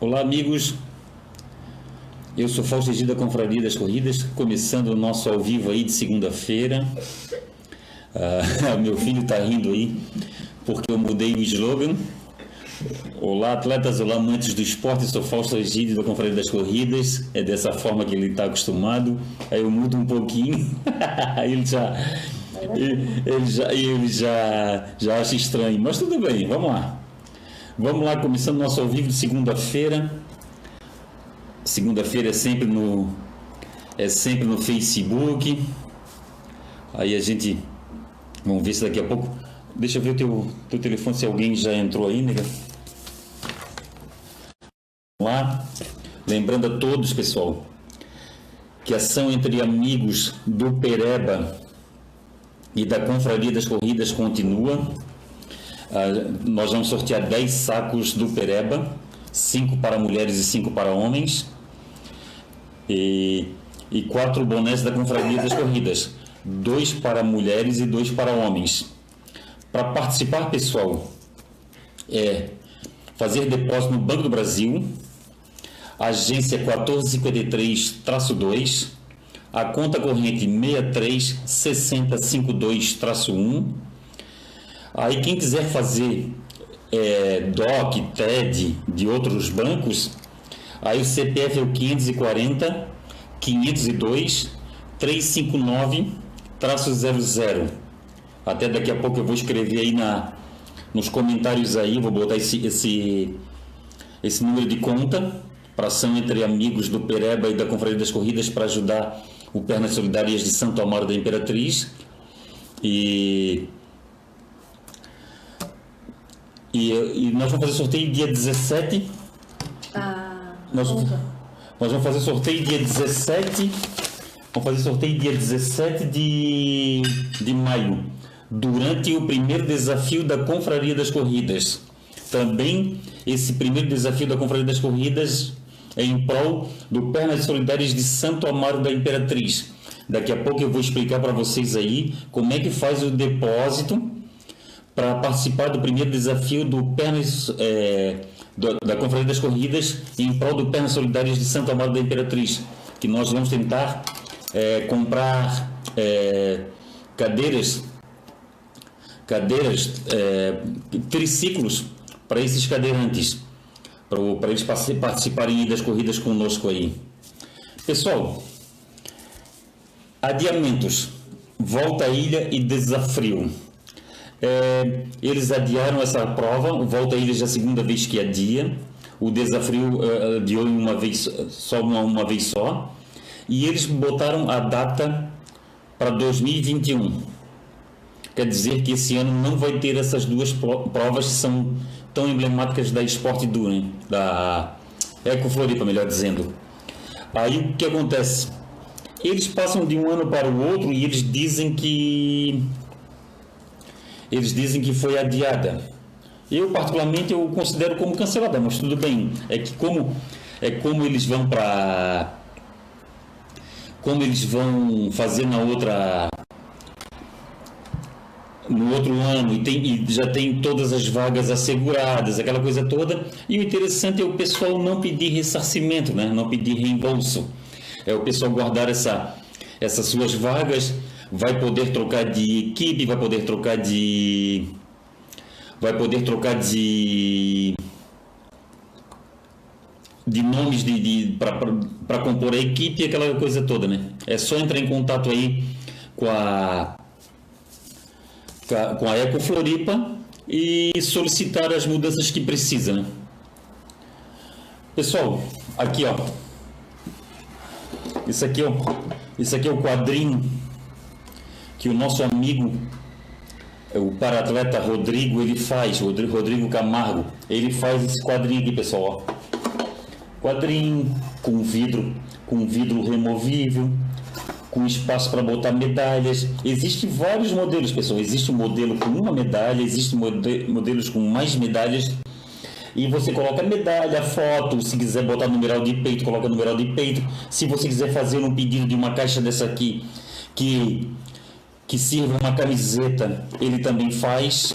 Olá, amigos. Eu sou Fausto Egida da Confraria das Corridas, começando o nosso ao vivo aí de segunda-feira. Ah, meu filho está rindo aí porque eu mudei o slogan. Olá, atletas, olá, amantes do esporte. Eu sou Fausto Egídio da Confraria das Corridas. É dessa forma que ele está acostumado. Aí eu mudo um pouquinho. ele já, ele já, ele já, já acha estranho. Mas tudo bem, vamos lá. Vamos lá, começando nosso ao vivo de segunda-feira. Segunda-feira é sempre no é sempre no Facebook. Aí a gente vamos ver se daqui a pouco. Deixa eu ver o teu, teu telefone se alguém já entrou aí, nega. Lá. Lembrando a todos, pessoal, que a ação entre amigos do Pereba e da Confraria das Corridas continua. Uh, nós vamos sortear 10 sacos do Pereba, 5 para mulheres e 5 para homens. E, e quatro bonés da Confraria das Corridas, dois para mulheres e dois para homens. Para participar, pessoal, é fazer depósito no Banco do Brasil, agência 1453-2, a conta corrente 636052-1 Aí quem quiser fazer é, DOC, TED de outros bancos, aí o CPF é o 540 502 359 00. Até daqui a pouco eu vou escrever aí na, nos comentários aí, vou botar esse, esse, esse número de conta para ação entre amigos do Pereba e da Confraria das Corridas para ajudar o Pernas Solidárias de Santo Amaro da Imperatriz. E e, e nós vamos fazer sorteio dia 17. Ah, nós, nós vamos fazer sorteio dia 17. Vamos fazer sorteio dia 17 de, de maio, durante o primeiro desafio da Confraria das Corridas. Também esse primeiro desafio da Confraria das Corridas é em prol do Pernas Solidárias de Santo Amaro da Imperatriz. Daqui a pouco eu vou explicar para vocês aí como é que faz o depósito para participar do primeiro desafio do Pernas, é, da Conferência das Corridas em prol do Pernas Solidárias de Santo Amaro da Imperatriz, que nós vamos tentar é, comprar é, cadeiras, cadeiras, é, triciclos para esses cadeirantes, para eles participarem das corridas conosco aí. Pessoal, adiamentos, volta à ilha e desafio. É, eles adiaram essa prova, volta a já a segunda vez que adia. O desafio uh, adiou uma vez só uma, uma vez só. E eles botaram a data para 2021. Quer dizer que esse ano não vai ter essas duas provas que são tão emblemáticas da Sport Duren, da Eco Floripa, melhor dizendo. Aí o que acontece? Eles passam de um ano para o outro e eles dizem que eles dizem que foi adiada. Eu, particularmente, eu considero como cancelada, mas tudo bem. É que como, é como eles vão para... Como eles vão fazer na outra... No outro ano e, tem, e já tem todas as vagas asseguradas, aquela coisa toda. E o interessante é o pessoal não pedir ressarcimento, né? não pedir reembolso. É o pessoal guardar essa, essas suas vagas vai poder trocar de equipe, vai poder trocar de. Vai poder trocar de. De nomes de, de para compor a equipe e aquela coisa toda, né? É só entrar em contato aí com a com a Eco Floripa e solicitar as mudanças que precisa, né? Pessoal, aqui ó, isso aqui ó, isso aqui é o quadrinho que o nosso amigo, o paratleta Rodrigo, ele faz, Rodrigo Camargo, ele faz esse quadrinho aqui, pessoal. Ó. Quadrinho com vidro, com vidro removível, com espaço para botar medalhas. Existem vários modelos, pessoal. Existe um modelo com uma medalha, existem modelos com mais medalhas. E você coloca medalha, foto, se quiser botar numeral de peito, coloca numeral de peito. Se você quiser fazer um pedido de uma caixa dessa aqui, que que sirva uma camiseta, ele também faz.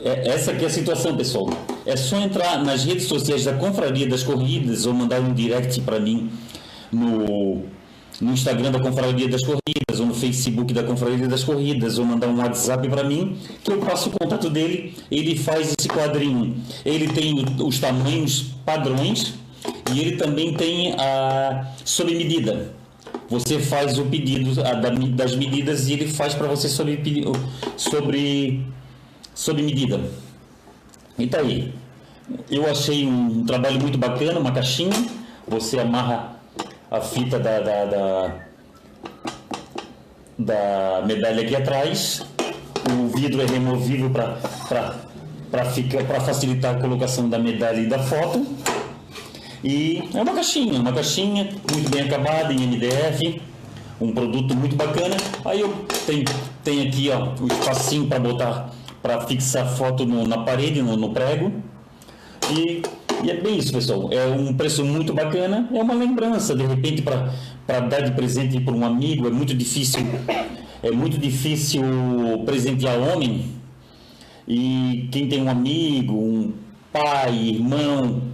É, essa aqui é a situação, pessoal. é só entrar nas redes sociais da Confraria das Corridas ou mandar um direct para mim no, no Instagram da Confraria das Corridas ou no Facebook da Confraria das Corridas ou mandar um WhatsApp para mim que eu passo o contato dele, ele faz esse quadrinho. Ele tem os tamanhos padrões e ele também tem a sob medida. Você faz o pedido das medidas e ele faz para você sobre, sobre, sobre medida. E tá aí. Eu achei um trabalho muito bacana, uma caixinha. Você amarra a fita da, da, da, da medalha aqui atrás. O vidro é removível para facilitar a colocação da medalha e da foto. E é uma caixinha, uma caixinha muito bem acabada em MDF, um produto muito bacana. Aí eu tenho, tenho aqui ó, o espacinho para botar, para fixar foto no, na parede, no, no prego. E, e, é bem isso, pessoal. É um preço muito bacana, é uma lembrança, de repente, para dar de presente para um amigo. É muito difícil, é muito difícil presentear homem. E quem tem um amigo, um pai, irmão,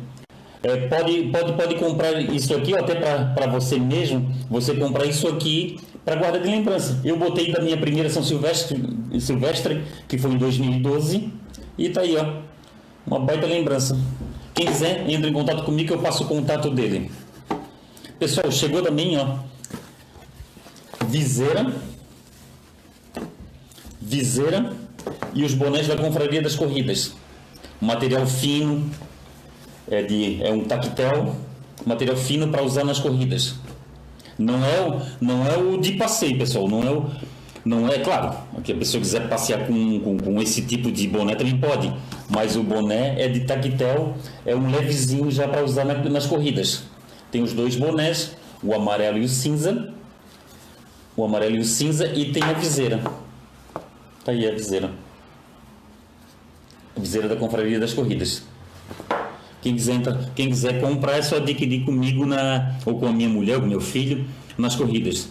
é, pode, pode, pode comprar isso aqui, até para você mesmo, você comprar isso aqui para guarda de lembrança. Eu botei da minha primeira São Silvestre, Silvestre que foi em 2012, e tá aí, ó, uma baita lembrança. Quem quiser, entre em contato comigo que eu passo o contato dele. Pessoal, chegou também, ó, viseira, viseira e os bonés da Confraria das Corridas. Material fino, é, de, é um tactel, material fino para usar nas corridas. Não é, o, não é o de passeio, pessoal. Não é o. Não é, claro, que a pessoa quiser passear com, com, com, esse tipo de boné também pode, mas o boné é de tactel, é um levezinho já para usar na, nas corridas. Tem os dois bonés, o amarelo e o cinza, o amarelo e o cinza, e tem a viseira. Tá aí a viseira. A viseira da Confraria das Corridas. Quem quiser, quem quiser comprar é só adquirir comigo na, ou com a minha mulher, com meu filho, nas corridas.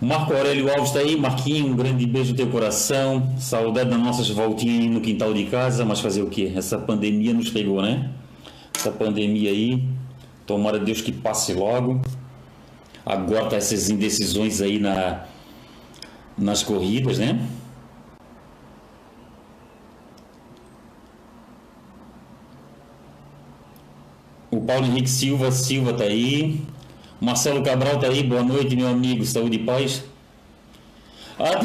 Marco Aurélio Alves está aí, Marquinho, um grande beijo no teu coração. Saudade das nossas voltinhas no quintal de casa, mas fazer o quê? Essa pandemia nos pegou, né? Essa pandemia aí, tomara Deus que passe logo. Agora tá essas indecisões aí na, nas corridas, né? O Paulo Henrique Silva Silva tá aí. Marcelo Cabral tá aí. Boa noite, meu amigo. Saúde e paz. Ah,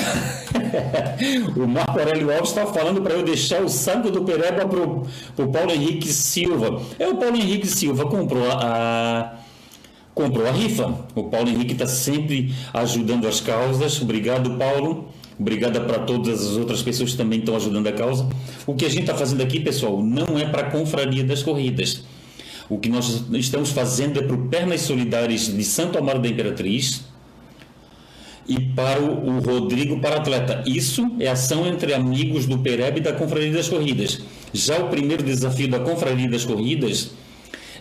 o Marco Aurélio Alves está falando para eu deixar o saco do Pereba para o Paulo Henrique Silva. É, o Paulo Henrique Silva comprou a, a comprou a rifa. O Paulo Henrique está sempre ajudando as causas. Obrigado, Paulo. Obrigada para todas as outras pessoas que também estão ajudando a causa. O que a gente está fazendo aqui, pessoal, não é para a confraria das corridas o que nós estamos fazendo é para o Pernas Solidárias de Santo Amaro da Imperatriz e para o, Rodrigo para atleta. Isso é ação entre amigos do Pereb e da Confraria das Corridas. Já o primeiro desafio da Confraria das Corridas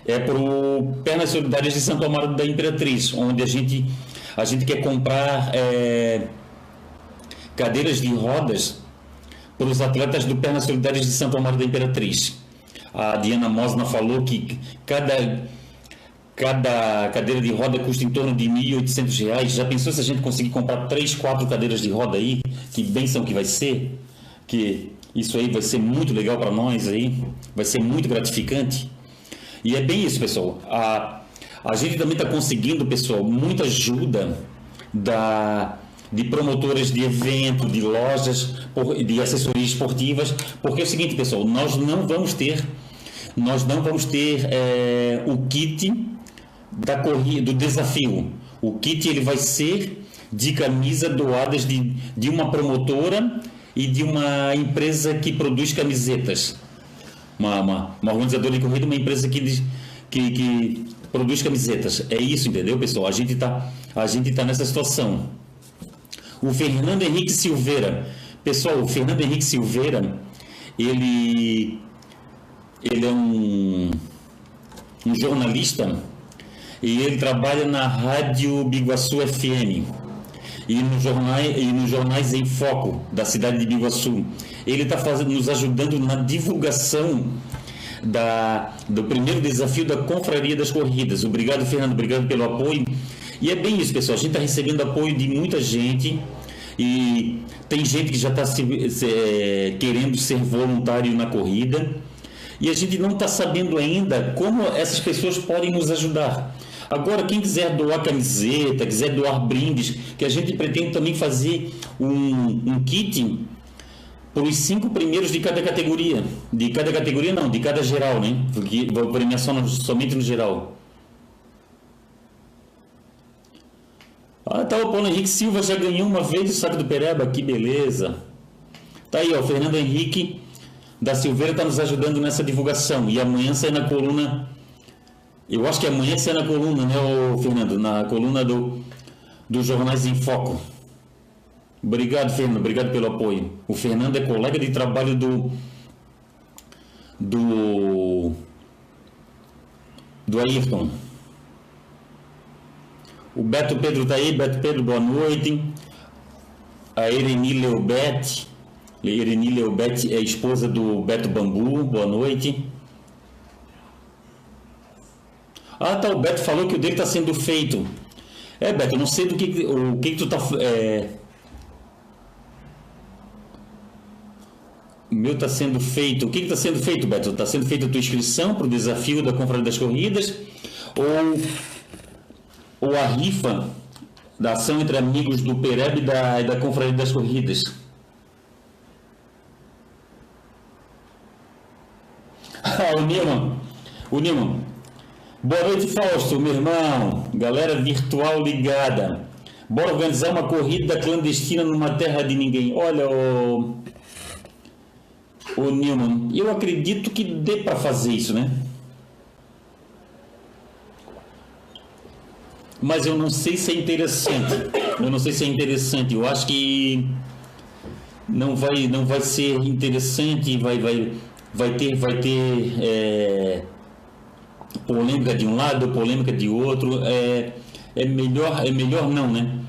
é para o Pernas Solidárias de Santo Amaro da Imperatriz, onde a gente, a gente quer comprar é, cadeiras de rodas para os atletas do Pernas Solidárias de Santo Amaro da Imperatriz. A Diana Mosna falou que cada, cada cadeira de roda custa em torno de R$ 1.800. Já pensou se a gente conseguir comprar três, quatro cadeiras de roda aí? Que bênção que vai ser? Que isso aí vai ser muito legal para nós aí, vai ser muito gratificante. E é bem isso, pessoal. A, a gente também está conseguindo, pessoal, muita ajuda da, de promotoras de evento, de lojas, de assessorias esportivas, porque é o seguinte, pessoal, nós não vamos ter nós não vamos ter é, o kit da corrida, do desafio. O kit ele vai ser de camisa doadas de, de uma promotora e de uma empresa que produz camisetas. Uma, uma, uma organizadora de corrida, uma empresa que, que, que produz camisetas. É isso, entendeu, pessoal? A gente está tá nessa situação. O Fernando Henrique Silveira. Pessoal, o Fernando Henrique Silveira, ele ele é um, um jornalista e ele trabalha na Rádio Biguaçu FM. e nos jornais, e nos jornais em foco da cidade de Biguaçu. Ele está nos ajudando na divulgação da, do primeiro desafio da Confraria das Corridas. Obrigado, Fernando, obrigado pelo apoio. E é bem isso, pessoal. A gente está recebendo apoio de muita gente e tem gente que já está é, querendo ser voluntário na corrida e a gente não está sabendo ainda como essas pessoas podem nos ajudar. Agora, quem quiser doar camiseta, quiser doar brindes, que a gente pretende também fazer um, um kit para os cinco primeiros de cada categoria. De cada categoria, não, de cada geral, né? Porque vou premiação somente no geral. Ah, tá, o Paulo Henrique Silva já ganhou uma vez o saco do Pereba, que beleza. Tá aí, ó, o Fernando Henrique da Silveira está nos ajudando nessa divulgação. E amanhã sai na coluna eu acho que amanhã sai na coluna, né, Fernando? Na coluna do, do Jornais em Foco. Obrigado, Fernando. Obrigado pelo apoio. O Fernando é colega de trabalho do. Do. Do Ayrton. O Beto Pedro está aí. Beto Pedro, boa noite. A Ereni Leobete. Ereni Leobete é esposa do Beto Bambu. Boa noite. Ah, tá, o Beto falou que o dele está sendo feito. É, Beto, eu não sei do que o que, tu tá. É... O meu está sendo feito. O que está sendo feito, Beto? Está sendo feita a tua inscrição para o desafio da Confraria das Corridas? Ou, ou a rifa da ação entre amigos do Pereb e da, da Confraria das Corridas? Ah, o Nilman. O Nilman. Boa noite, Fausto, meu irmão. Galera virtual ligada. Bora organizar uma corrida clandestina numa terra de ninguém. Olha, o, o eu acredito que dê para fazer isso, né? Mas eu não sei se é interessante. Eu não sei se é interessante. Eu acho que não vai, não vai ser interessante. Vai, vai, vai ter, vai ter. É polêmica de um lado, polêmica de outro, é, é melhor, é melhor não, né?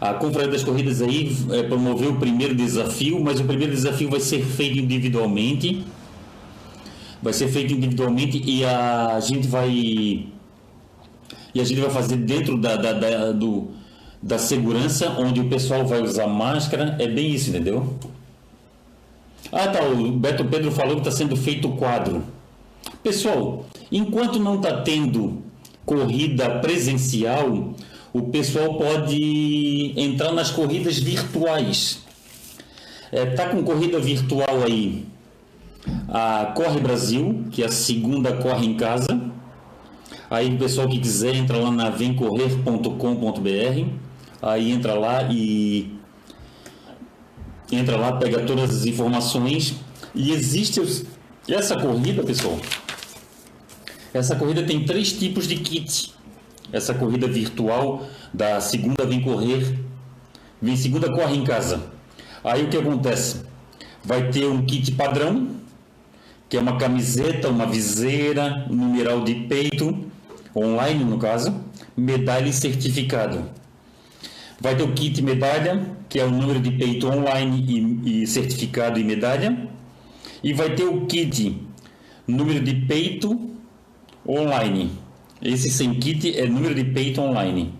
A Confraria das Corridas aí é, promoveu o primeiro desafio, mas o primeiro desafio vai ser feito individualmente. Vai ser feito individualmente e a gente vai e a gente vai fazer dentro da, da, da, do, da segurança, onde o pessoal vai usar máscara. É bem isso, entendeu? Ah, tá. O Beto Pedro falou que está sendo feito o quadro. Pessoal, enquanto não está tendo corrida presencial, o pessoal pode entrar nas corridas virtuais. É, tá com corrida virtual aí a Corre Brasil, que é a segunda corre em casa. Aí o pessoal que quiser entra lá na vemcorrer.com.br. Aí entra lá e entra lá, pega todas as informações. E existe essa corrida, pessoal. Essa corrida tem três tipos de kit. Essa corrida virtual da segunda vem correr, vem segunda corre em casa. Aí o que acontece? Vai ter um kit padrão, que é uma camiseta, uma viseira, um numeral de peito, online no caso, medalha e certificado. Vai ter o kit medalha, que é o número de peito online e, e certificado e medalha. E vai ter o kit número de peito, online. Esse sem kit é número de peito online.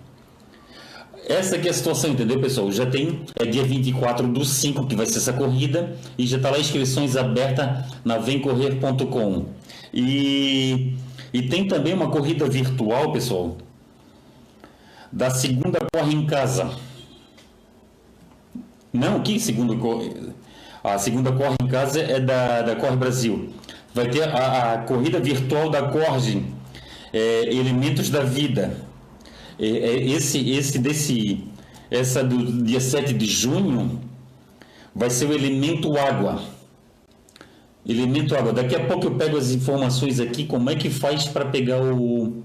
Essa aqui é a situação, entendeu, pessoal? Já tem, é dia 24 do 5 que vai ser essa corrida e já está lá inscrições abertas na vemcorrer.com. E, e tem também uma corrida virtual, pessoal, da segunda corre em casa. Não, que segunda corre? A segunda corre em casa é da, da Corre Brasil vai ter a, a corrida virtual da Corge, é, Elementos da Vida. É, é, esse, esse desse, essa do dia 7 de junho vai ser o elemento água. Elemento água. Daqui a pouco eu pego as informações aqui, como é que faz para pegar o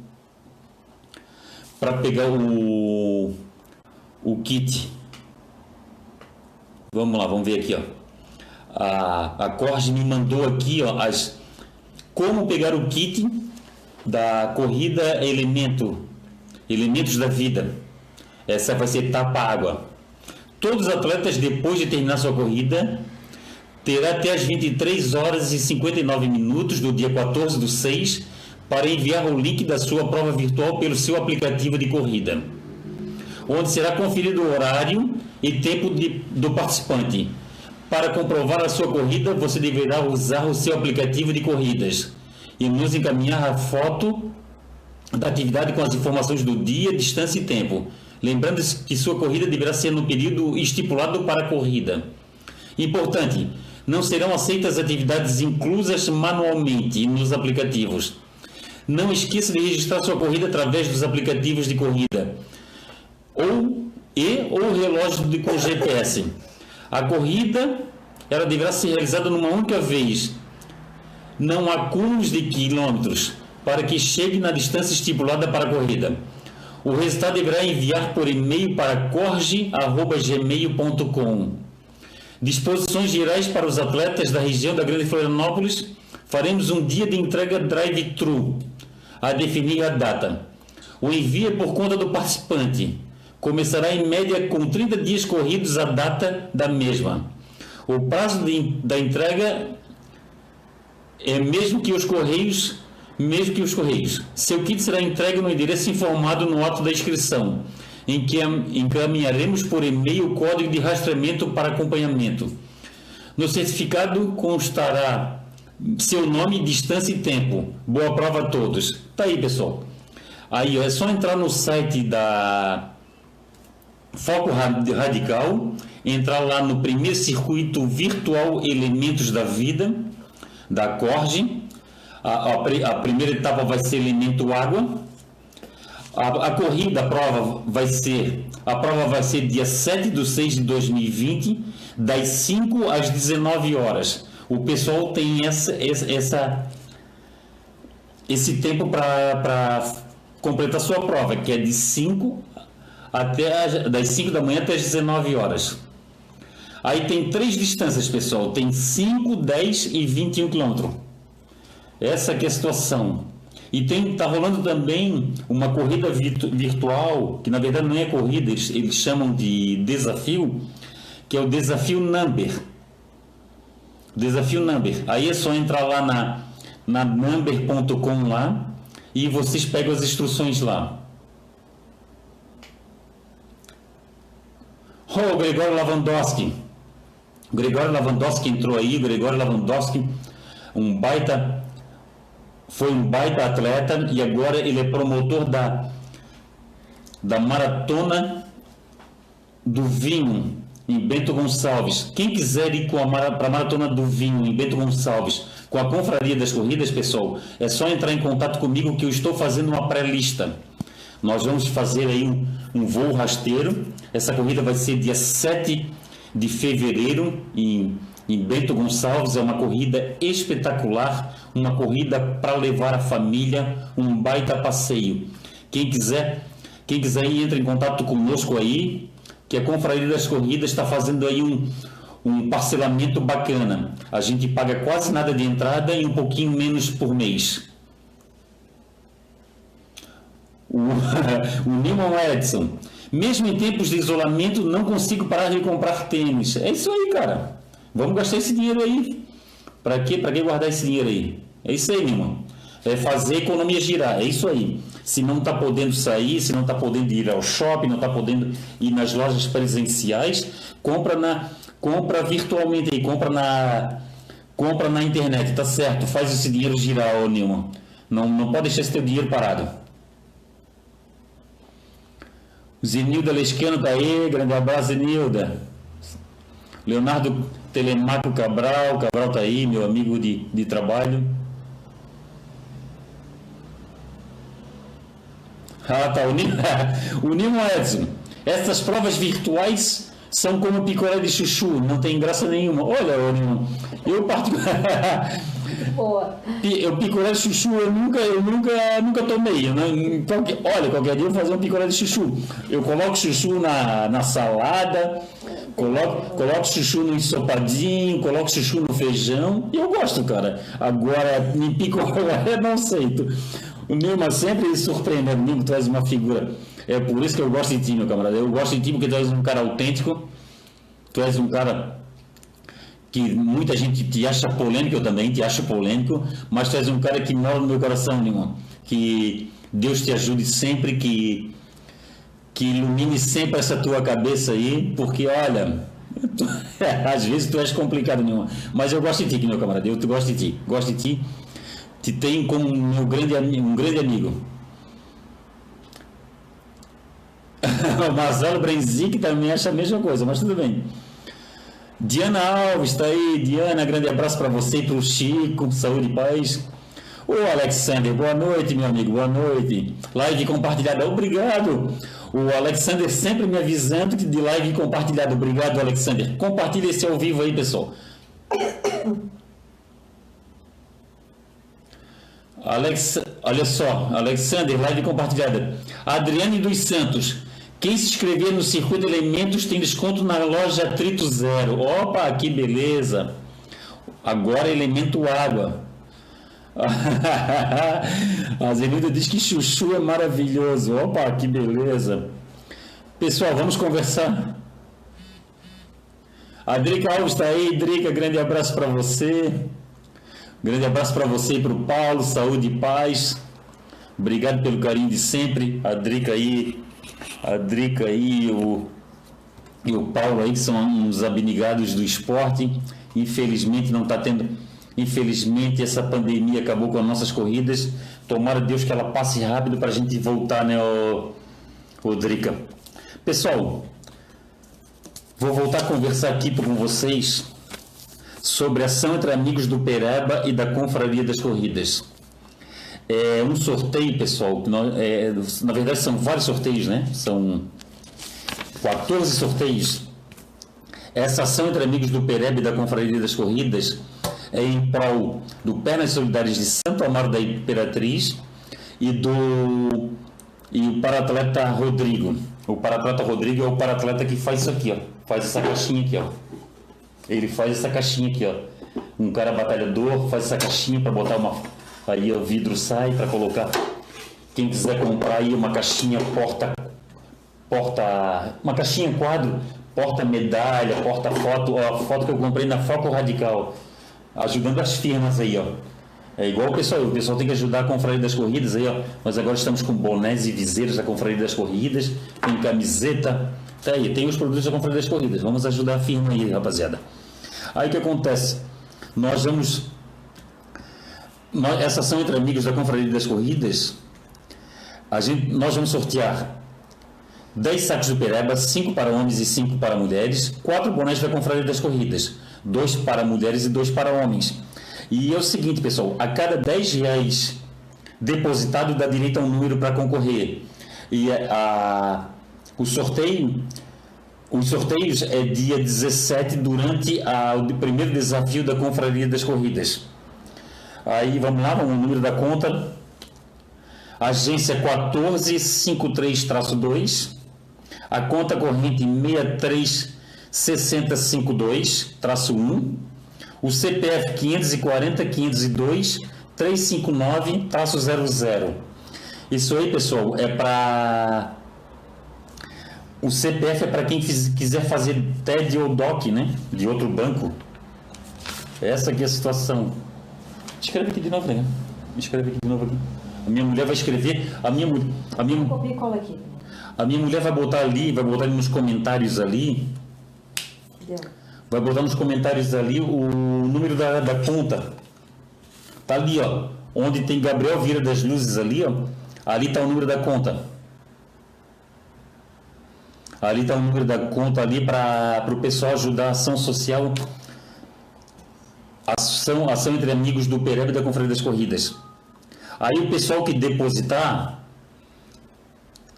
para pegar o o kit. Vamos lá, vamos ver aqui, ó. A, a Corge me mandou aqui ó, as, como pegar o kit da corrida elemento, elementos da vida. Essa vai ser tapa água. Todos os atletas, depois de terminar sua corrida, terá até as 23 horas e 59 minutos do dia 14 do 6 para enviar o link da sua prova virtual pelo seu aplicativo de corrida, onde será conferido o horário e tempo de, do participante. Para comprovar a sua corrida, você deverá usar o seu aplicativo de corridas e nos encaminhar a foto da atividade com as informações do dia, distância e tempo. Lembrando que sua corrida deverá ser no período estipulado para a corrida. Importante, não serão aceitas atividades inclusas manualmente nos aplicativos. Não esqueça de registrar sua corrida através dos aplicativos de corrida ou e ou relógio de, com GPS. A corrida ela deverá ser realizada numa única vez. Não há cúmulos de quilômetros para que chegue na distância estipulada para a corrida. O resultado deverá enviar por e-mail para corge.gmail.com. Disposições gerais para os atletas da região da Grande Florianópolis. Faremos um dia de entrega drive-thru a definir a data. O envio é por conta do participante. Começará em média com 30 dias corridos a data da mesma. O prazo de, da entrega é mesmo que os correios, mesmo que os correios. Seu kit será entregue no endereço informado no ato da inscrição, em que encaminharemos por e-mail o código de rastreamento para acompanhamento. No certificado constará seu nome, distância e tempo. Boa prova a todos. Tá aí, pessoal. Aí, é só entrar no site da Foco Radical, entrar lá no primeiro circuito virtual Elementos da Vida, da Corge. A, a, a primeira etapa vai ser elemento água. A, a, corrida, a prova vai ser, a prova vai ser dia 7 de 6 de 2020, das 5 às 19 horas o pessoal tem essa, essa esse tempo para completar sua prova, que é de 5 até as, das 5 da manhã até as 19 horas. Aí tem três distâncias, pessoal. Tem 5, 10 e 21 quilômetros. Essa que é a situação. E tem tá rolando também uma corrida virtu, virtual, que na verdade não é corrida, eles, eles chamam de desafio, que é o desafio Number Desafio Number. Aí é só entrar lá na, na number.com lá e vocês pegam as instruções lá. Oh, Gregório Lavandowski. Gregório Lavandowski entrou aí, Gregório Lavandowski, um baita, foi um baita atleta e agora ele é promotor da, da maratona do vinho em Bento Gonçalves. Quem quiser ir para a Maratona do Vinho em Bento Gonçalves com a Confraria das Corridas, pessoal, é só entrar em contato comigo que eu estou fazendo uma pré-lista. Nós vamos fazer aí um, um, voo rasteiro. Essa corrida vai ser dia 7 de fevereiro em, em Bento Gonçalves. É uma corrida espetacular, uma corrida para levar a família, um baita passeio. Quem quiser, quem quiser ir, entra em contato conosco aí que a Confraria das Corridas está fazendo aí um, um parcelamento bacana. A gente paga quase nada de entrada e um pouquinho menos por mês. O, o Newman Edson. Mesmo em tempos de isolamento, não consigo parar de comprar tênis. É isso aí, cara. Vamos gastar esse dinheiro aí. Para quê? Para que guardar esse dinheiro aí? É isso aí, Newman. É fazer a economia girar. É isso aí se não está podendo sair, se não está podendo ir ao shopping, não está podendo ir nas lojas presenciais, compra na compra virtualmente aí, compra na compra na internet, tá certo? Faz esse dinheiro girar, ô Nilma. Não, não pode deixar esse teu dinheiro parado. Zenilda Lescano tá aí, grande abraço, Zenilda. Leonardo Telemaco Cabral, Cabral tá aí, meu amigo de, de trabalho. Ah, tá. O Nimo, Edson. Essas provas virtuais são como picolé de chuchu, não tem graça nenhuma. Olha, ô Nimo, eu particularmente. Eu picolé de chuchu eu nunca, eu nunca, nunca tomei. Né? Qualquer, olha, qualquer dia eu vou fazer um picolé de chuchu. Eu coloco chuchu na, na salada, coloco, coloco chuchu no ensopadinho, coloco chuchu no feijão. E eu gosto, cara. Agora, me picolé, não aceito. O Nilma sempre surpreende, o Nilma traz uma figura. É por isso que eu gosto de ti, meu camarada. Eu gosto de ti porque traz um cara autêntico Tu és um cara que muita gente te acha polêmico, eu também te acho polêmico, mas tu és um cara que mora no meu coração, irmão. Que Deus te ajude sempre, que, que ilumine sempre essa tua cabeça aí, porque olha, tu, às vezes tu és complicado, nenhuma. Mas eu gosto de ti, meu camarada, eu gosto de ti, gosto de ti. Te tenho como meu grande, um grande amigo. o Marcelo Brenzic também acha a mesma coisa, mas tudo bem. Diana Alves está aí. Diana, grande abraço para você e para o Chico. Saúde e paz. Ô Alexander, boa noite, meu amigo, boa noite. Live compartilhada, obrigado. O Alexander sempre me avisando de live compartilhada. Obrigado, Alexander. Compartilhe esse ao vivo aí, pessoal. Alex, olha só, Alexander, live compartilhada. Adriane dos Santos. Quem se inscrever no Circuito Elementos tem desconto na loja Trito Zero. Opa, que beleza! Agora Elemento Água. A Zenilda diz que chuchu é maravilhoso. Opa, que beleza! Pessoal, vamos conversar. A Drica Alves está aí. Drica, grande abraço para você. Grande abraço para você e para o Paulo. Saúde e paz. Obrigado pelo carinho de sempre. A Drica aí a Drica e o, e o Paulo aí, que são uns abnegados do esporte. Infelizmente não está tendo. Infelizmente essa pandemia acabou com as nossas corridas. Tomara Deus que ela passe rápido para a gente voltar, né, o, o Drica. Pessoal, vou voltar a conversar aqui com vocês sobre ação entre amigos do Pereba e da Confraria das Corridas. É um sorteio, pessoal. É, na verdade, são vários sorteios, né? São 14 sorteios. Essa ação entre amigos do Pereb e da Confraria das Corridas é em prol do Pernas Solidárias de Santo Amaro da Imperatriz e do e o paratleta Rodrigo. O paratleta Rodrigo é o paratleta que faz isso aqui, ó. Faz essa caixinha aqui, ó. Ele faz essa caixinha aqui, ó. Um cara batalhador faz essa caixinha para botar uma Aí o vidro sai para colocar. Quem quiser comprar aí uma caixinha porta porta uma caixinha quadro, porta medalha, porta foto, ó, a foto que eu comprei na Foco Radical, ajudando as firmas aí, ó. É igual o pessoal, o pessoal tem que ajudar a Confraria das Corridas aí, ó. Mas agora estamos com bonés e viseiros da Confraria das Corridas, tem camiseta, tá aí, tem os produtos da Confraria das Corridas. Vamos ajudar a firma aí, rapaziada. Aí o que acontece? Nós vamos essa ação entre amigos da Confraria das Corridas, a gente, nós vamos sortear 10 sacos de pereba, 5 para homens e 5 para mulheres, 4 bonés da Confraria das Corridas, 2 para mulheres e 2 para homens. E é o seguinte, pessoal, a cada 10 reais depositado dá direito a um número para concorrer. E a, o sorteio, os sorteios é dia 17 durante a, o primeiro desafio da Confraria das Corridas. Aí vamos lá, vamos o número da conta. Agência 1453-2. A conta corrente 636052-1. O CPF 540 502 359-00. Isso aí, pessoal, é para o CPF é para quem quiser fazer TED ou DOC, né? De outro banco. Essa aqui é a situação. Escreve aqui de novo, né? Escreve aqui de novo aqui. A minha mulher vai escrever. A minha, a minha. A minha mulher vai botar ali, vai botar ali nos comentários ali. Vai botar nos comentários ali o número da, da conta. Tá ali, ó. Onde tem Gabriel Vira das Luzes ali, ó. Ali tá o número da conta. Ali tá o número da conta ali para o pessoal ajudar a ação social ação, ação entre amigos do Pereba e da Confraria das Corridas. Aí o pessoal que depositar,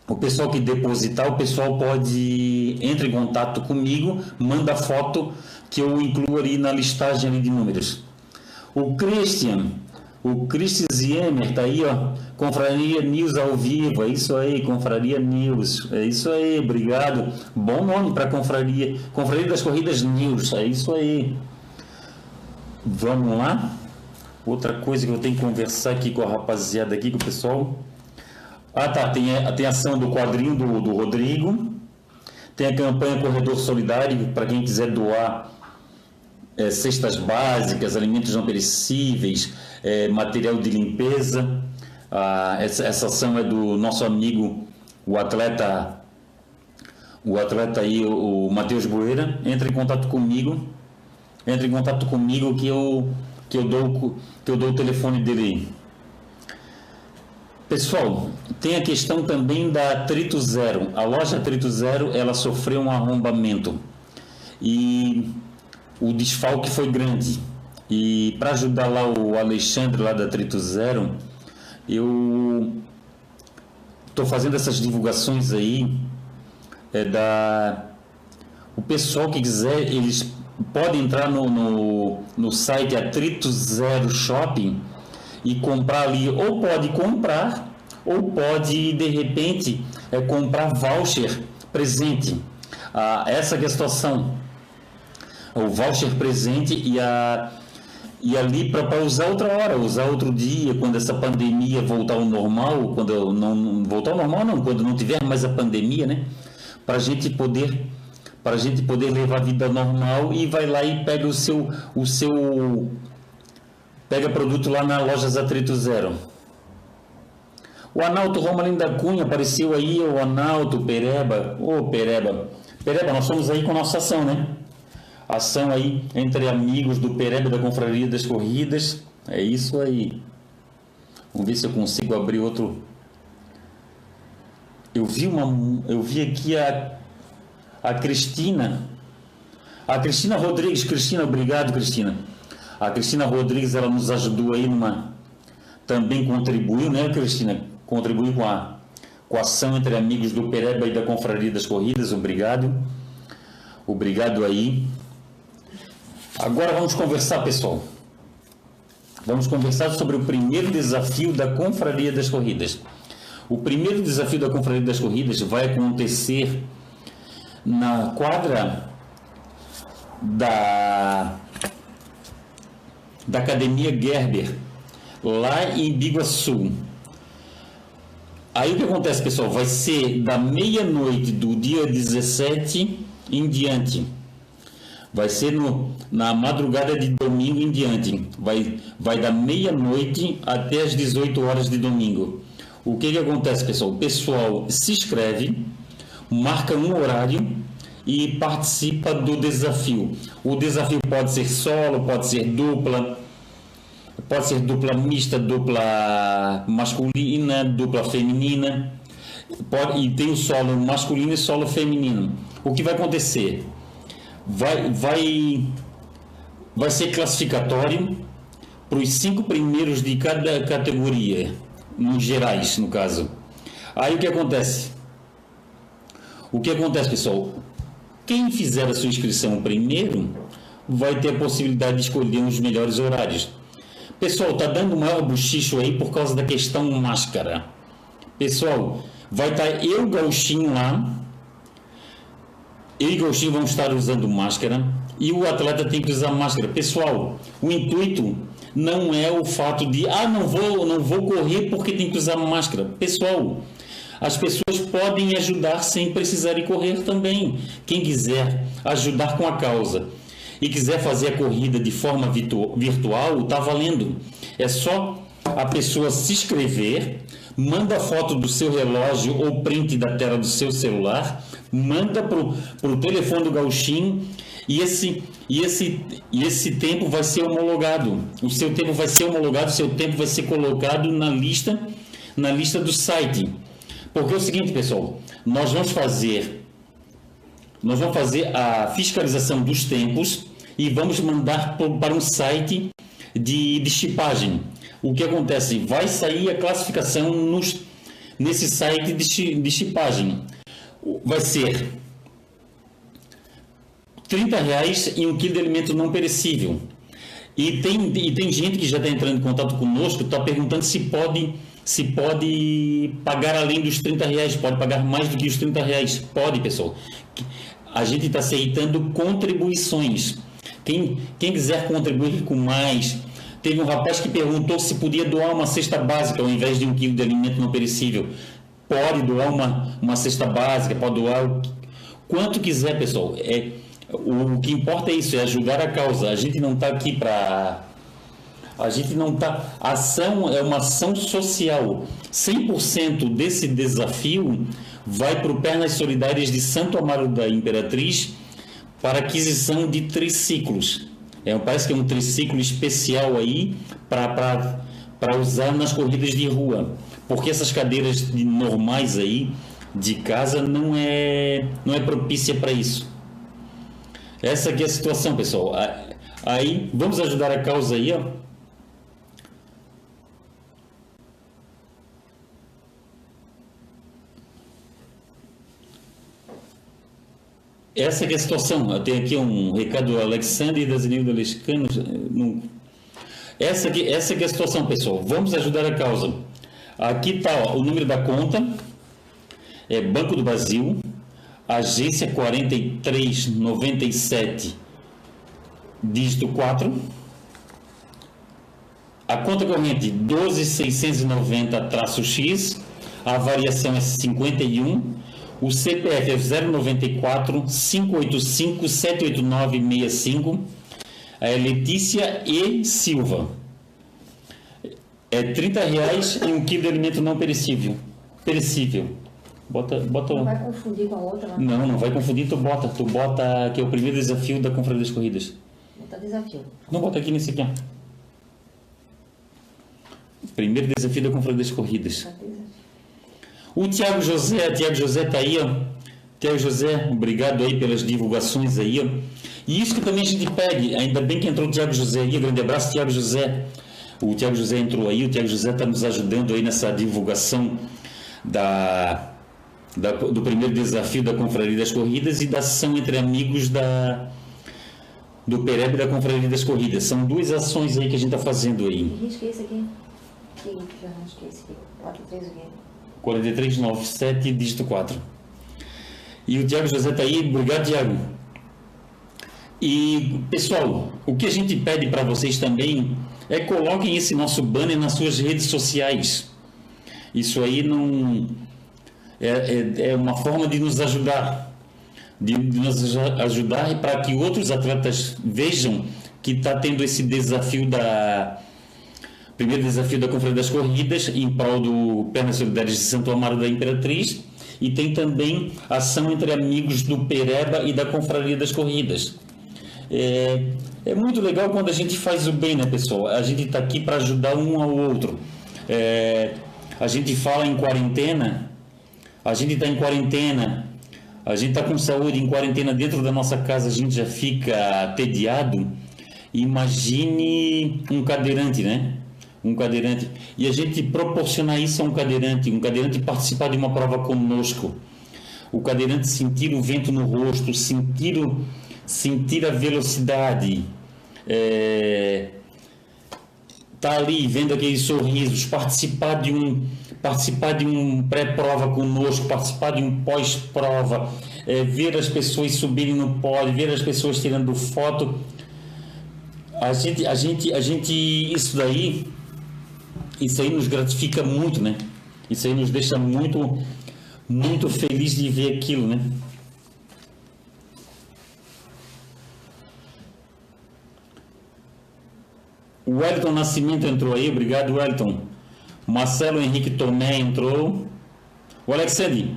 o pessoal que depositar, o pessoal pode entrar em contato comigo, manda foto que eu incluo ali na listagem ali de números. O Christian, o Christian Ziemer tá aí, ó, Confraria News ao vivo, é isso aí, Confraria News, é isso aí, obrigado. Bom nome para Confraria, Confraria das Corridas News, é isso aí. Vamos lá. Outra coisa que eu tenho que conversar aqui com a rapaziada aqui, com o pessoal. Ah, tá. Tem, tem ação do quadrinho do, do Rodrigo. Tem a campanha Corredor Solidário para quem quiser doar é, cestas básicas, alimentos não perecíveis, é, material de limpeza. Ah, essa, essa ação é do nosso amigo, o atleta, o atleta aí, o, o Matheus Boeira. Entra em contato comigo, entra em contato comigo que eu que eu dou que eu dou o telefone dele. Pessoal, tem a questão também da Trito Zero. A loja Trito Zero, ela sofreu um arrombamento e o desfalque foi grande. E para ajudar lá o Alexandre lá da Trito Zero, eu estou fazendo essas divulgações aí é da o pessoal que quiser eles podem entrar no, no, no site Atrito Zero Shopping e comprar ali. Ou pode comprar ou pode de repente é, comprar voucher presente. Ah, essa é a situação. O voucher presente e a e ali para usar outra hora, usar outro dia, quando essa pandemia voltar ao normal, quando não voltar ao normal não, quando não tiver mais a pandemia, né? Para a gente poder para a gente poder levar a vida normal e vai lá e pega o seu o seu pega produto lá na loja Zatrito Zero. O Analto Romalino da Cunha apareceu aí, o Analto Pereba, ô oh, Pereba, Pereba, nós somos aí com nossa ação, né? Ação aí entre amigos do Pereba da Confraria das Corridas. É isso aí. Vamos ver se eu consigo abrir outro. Eu vi uma. Eu vi aqui a, a Cristina. A Cristina Rodrigues. Cristina, obrigado, Cristina. A Cristina Rodrigues, ela nos ajudou aí numa. Também contribuiu, né, Cristina? Contribuiu com a, com a ação entre amigos do Pereba e da Confraria das Corridas. Obrigado. Obrigado aí. Agora vamos conversar, pessoal. Vamos conversar sobre o primeiro desafio da Confraria das Corridas. O primeiro desafio da Confraria das Corridas vai acontecer na quadra da, da Academia Gerber, lá em Biguaçu. Aí o que acontece, pessoal? Vai ser da meia-noite do dia 17 em diante Vai ser no, na madrugada de domingo em diante. Vai, vai da meia-noite até as 18 horas de domingo. O que, que acontece, pessoal? O pessoal se inscreve, marca um horário e participa do desafio. O desafio pode ser solo, pode ser dupla, pode ser dupla mista, dupla masculina, dupla feminina. Pode, e tem o solo masculino e solo feminino. O que vai acontecer? Vai, vai, vai ser classificatório para os cinco primeiros de cada categoria, nos gerais, no caso. Aí o que acontece? O que acontece, pessoal? Quem fizer a sua inscrição primeiro vai ter a possibilidade de escolher os melhores horários. Pessoal, tá dando maior bochicho aí por causa da questão máscara. Pessoal, vai estar tá eu, Gauchinho, lá, eu e Gauchinho vamos estar usando máscara e o atleta tem que usar máscara. Pessoal, o intuito não é o fato de ah, não vou, não vou correr porque tem que usar máscara. Pessoal, as pessoas podem ajudar sem precisar ir correr também. Quem quiser ajudar com a causa e quiser fazer a corrida de forma virtual, está valendo. É só a pessoa se inscrever, manda foto do seu relógio ou print da tela do seu celular manda para o telefone do gauchinho e esse, e, esse, e esse tempo vai ser homologado. O seu tempo vai ser homologado, o seu tempo vai ser colocado na lista, na lista do site. Porque é o seguinte, pessoal, nós vamos fazer nós vamos fazer a fiscalização dos tempos e vamos mandar para um site de, de chipagem. O que acontece? Vai sair a classificação nos, nesse site de, de chipagem vai ser 30 reais e um quilo de alimento não perecível. E tem, e tem gente que já está entrando em contato conosco, está perguntando se pode, se pode pagar além dos 30 reais, pode pagar mais do que os 30 reais. Pode, pessoal. A gente está aceitando contribuições. Quem, quem quiser contribuir com mais, Teve um rapaz que perguntou se podia doar uma cesta básica ao invés de um quilo de alimento não perecível pode doar uma, uma cesta básica, pode doar o, quanto quiser, pessoal. É, o que importa é isso, é ajudar a causa. A gente não está aqui para. A gente não está. A ação é uma ação social. 100% desse desafio vai para o Pernas Solidárias de Santo Amaro da Imperatriz para aquisição de triciclos. É, parece que é um triciclo especial aí para usar nas corridas de rua. Porque essas cadeiras normais aí de casa não é, não é propícia para isso. Essa aqui é a situação, pessoal. Aí, vamos ajudar a causa aí, ó. Essa é a situação. Eu tenho aqui um recado do Alexandre e da Zenilda Lescano. Essa aqui, essa é a situação, pessoal. Vamos ajudar a causa. Aqui está o número da conta. É Banco do Brasil, agência 4397, dígito 4. A conta corrente 12690-X, a variação é 51 o CPF é 094 585 78965. É Letícia e Silva. É 30 reais e um quilo de alimento não perecível. Perecível. Bota, bota... Não vai confundir com a outra, né? Não, não vai confundir, tu bota. Tu bota que é o primeiro desafio da Confraria das Corridas. Bota desafio. Não bota aqui nesse aqui, ó. Primeiro desafio da Confraria das Corridas. Desafio. O Tiago José, Tiago José está aí, ó. Tiago José, obrigado aí pelas divulgações aí, ó. E isso que também a gente pede, ainda bem que entrou o Tiago José aí, grande abraço, Tiago José. O Tiago José entrou aí, o Tiago José está nos ajudando aí nessa divulgação da, da, do primeiro desafio da Confraria das Corridas e da ação entre amigos da, do Pereb da Confraria das Corridas. São duas ações aí que a gente está fazendo aí. Diz que é esse aqui. Já é esse aqui. Bota três aqui. 4397, dígito 4. E o Tiago José está aí. Obrigado, Tiago. E, pessoal, o que a gente pede para vocês também é coloquem esse nosso banner nas suas redes sociais. Isso aí não é, é, é uma forma de nos ajudar, de, de nos ajudar para que outros atletas vejam que está tendo esse desafio da primeiro desafio da Conferência das Corridas em prol do Pernas Solidárias de Santo Amaro da Imperatriz e tem também ação entre amigos do Pereba e da Confraria das Corridas. É, é muito legal quando a gente faz o bem, né, pessoal? A gente está aqui para ajudar um ao outro. É, a gente fala em quarentena, a gente está em quarentena, a gente está com saúde em quarentena dentro da nossa casa, a gente já fica atediado. Imagine um cadeirante, né? Um cadeirante. E a gente proporcionar isso a um cadeirante, um cadeirante participar de uma prova conosco. O cadeirante sentir o vento no rosto, sentir, o, sentir a velocidade. É, tá ali vendo aqueles sorrisos, participar de um participar de um pré-prova conosco, participar de um pós-prova, é, ver as pessoas subirem no pódio, ver as pessoas tirando foto. A gente, a gente, a gente, isso daí isso aí nos gratifica muito, né? Isso aí nos deixa muito, muito feliz de ver aquilo, né? O Wellington Nascimento entrou aí, obrigado Wellington. Marcelo Henrique Tomé entrou. O Alexandre.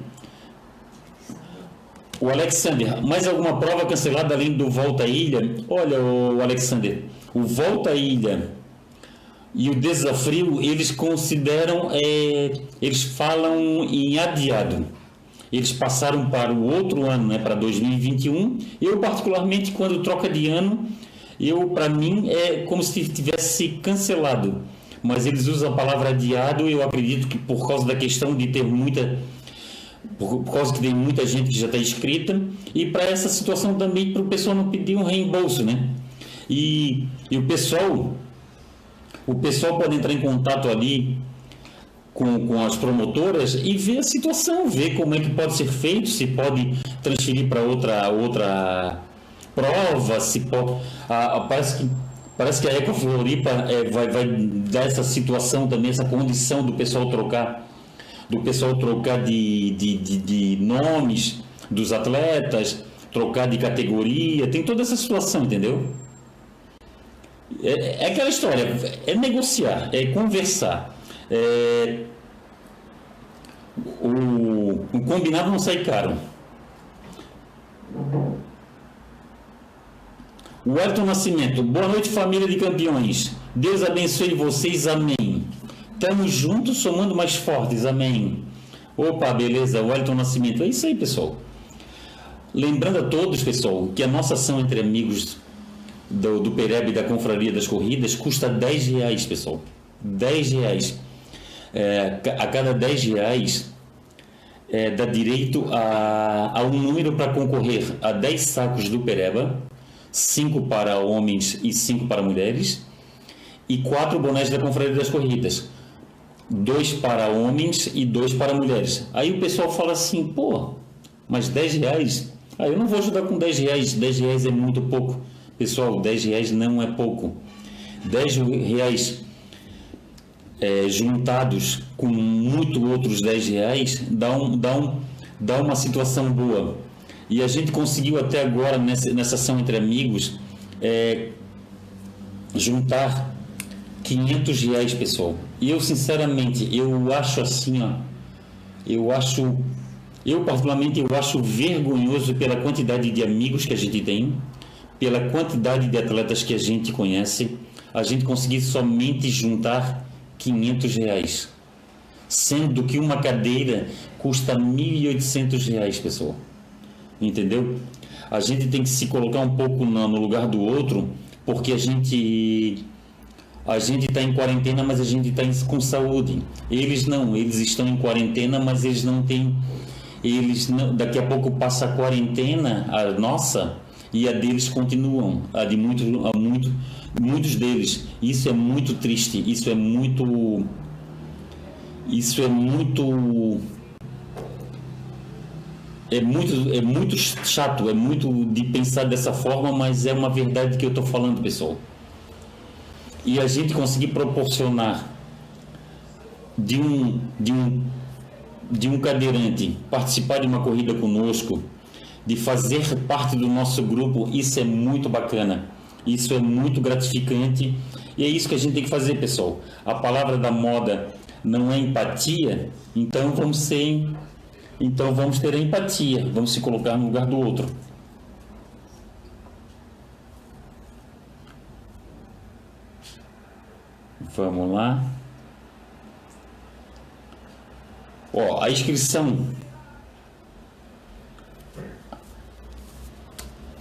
O Alexander, mais alguma prova cancelada além do Volta à Ilha? Olha, o Alexander, o Volta à Ilha e o desafio eles consideram, é, eles falam em adiado. Eles passaram para o outro ano, né, para 2021. Eu particularmente quando troca de ano, eu para mim é como se tivesse cancelado. Mas eles usam a palavra adiado. Eu acredito que por causa da questão de ter muita por, causa que tem muita gente que já está inscrita e para essa situação também para o pessoal não pedir um reembolso, né? E, e o pessoal o pessoal pode entrar em contato ali com, com as promotoras e ver a situação, ver como é que pode ser feito, se pode transferir para outra, outra prova, se pode. Parece, que, parece que a Eco Floripa é, vai, vai dar essa situação também, essa condição do pessoal trocar, do pessoal trocar de, de, de, de nomes, dos atletas, trocar de categoria, tem toda essa situação, entendeu? É, é aquela história, é negociar, é conversar. É, o, o combinado não sai caro. O Elton Nascimento, boa noite família de campeões. Deus abençoe vocês, amém. Estamos juntos, somando mais fortes, amém. Opa, beleza, o Elton Nascimento. É isso aí, pessoal. Lembrando a todos, pessoal, que a nossa ação entre amigos do, do Pereb da Confraria das Corridas custa 10 reais, pessoal. 10 reais. É, a cada 10 reais é, dá direito a, a um número para concorrer a 10 sacos do Pereba, 5 para homens e 5 para mulheres, e 4 bonés da Confraria das Corridas. Dois para homens e dois para mulheres. Aí o pessoal fala assim, pô, mas 10 reais? Ah, eu não vou ajudar com 10 reais, 10 reais é muito pouco. Pessoal, 10 reais não é pouco. 10 reais é, juntados com muito outros 10 reais dá, um, dá, um, dá uma situação boa. E a gente conseguiu até agora, nessa, nessa ação entre amigos, é, juntar 500 reais, pessoal. E eu, sinceramente, eu acho assim, ó, eu acho, eu particularmente, eu acho vergonhoso pela quantidade de amigos que a gente tem, pela quantidade de atletas que a gente conhece, a gente conseguir somente juntar 500 reais, sendo que uma cadeira custa 1.800 reais, pessoal. Entendeu? A gente tem que se colocar um pouco no, lugar do outro, porque a gente a gente está em quarentena, mas a gente está com saúde. Eles não, eles estão em quarentena, mas eles não têm. Eles não, daqui a pouco passa a quarentena, a nossa, e a deles continuam, a de muitos, a muito, muitos deles. Isso é muito triste, isso é muito. Isso é muito. É muito, é muito chato, é muito de pensar dessa forma, mas é uma verdade que eu estou falando, pessoal. E a gente conseguir proporcionar de um, de um, de um cadeirante participar de uma corrida conosco, de fazer parte do nosso grupo, isso é muito bacana. Isso é muito gratificante e é isso que a gente tem que fazer, pessoal. A palavra da moda não é empatia, então vamos ser então vamos ter a empatia, vamos se colocar no lugar do outro. Vamos lá. Ó, a inscrição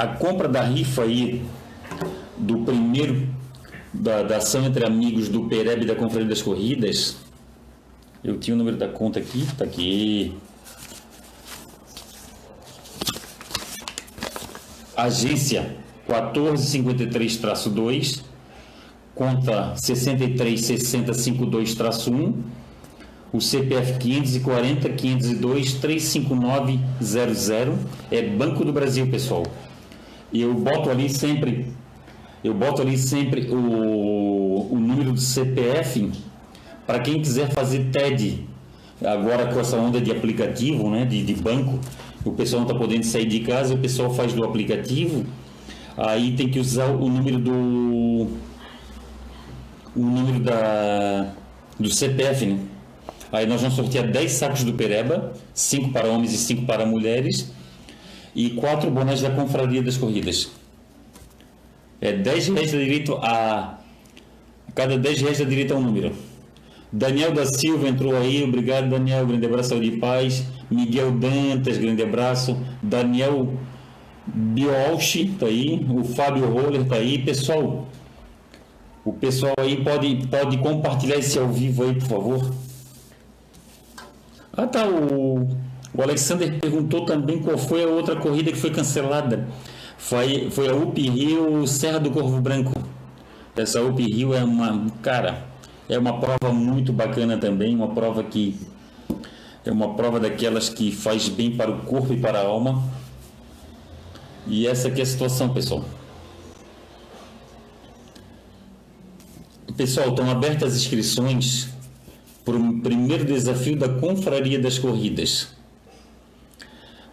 a compra da rifa aí do primeiro da, da ação entre amigos do Pereb da Confraria das Corridas. Eu tinha o número da conta aqui, tá aqui. Agência 1453-2, conta 636052-1, o CPF 540 502 35900 é Banco do Brasil, pessoal. E eu boto ali sempre eu boto ali sempre o, o número do CPF para quem quiser fazer TED. Agora com essa onda de aplicativo, né, de, de banco, o pessoal não está podendo sair de casa, o pessoal faz do aplicativo, aí tem que usar o número do o número da do CPF, né? Aí nós vamos sortear 10 sacos do Pereba, 5 para homens e 5 para mulheres, e 4 bonés da Confraria das Corridas. É 10 reais dá direito a. Cada 10 reais dá direito a um número. Daniel da Silva entrou aí, obrigado Daniel, grande abraço de paz. Miguel Dantas, grande abraço. Daniel Biolchi tá aí, o Fábio Roller tá aí. Pessoal, o pessoal aí pode, pode compartilhar esse ao vivo aí, por favor. Ah tá, o, o Alexander perguntou também qual foi a outra corrida que foi cancelada. Foi, foi a UP Rio Serra do Corvo Branco. Essa UP Rio é uma, cara, é uma prova muito bacana também, uma prova que é uma prova daquelas que faz bem para o corpo e para a alma. E essa aqui é a situação, pessoal. Pessoal, estão abertas as inscrições para o primeiro desafio da Confraria das Corridas.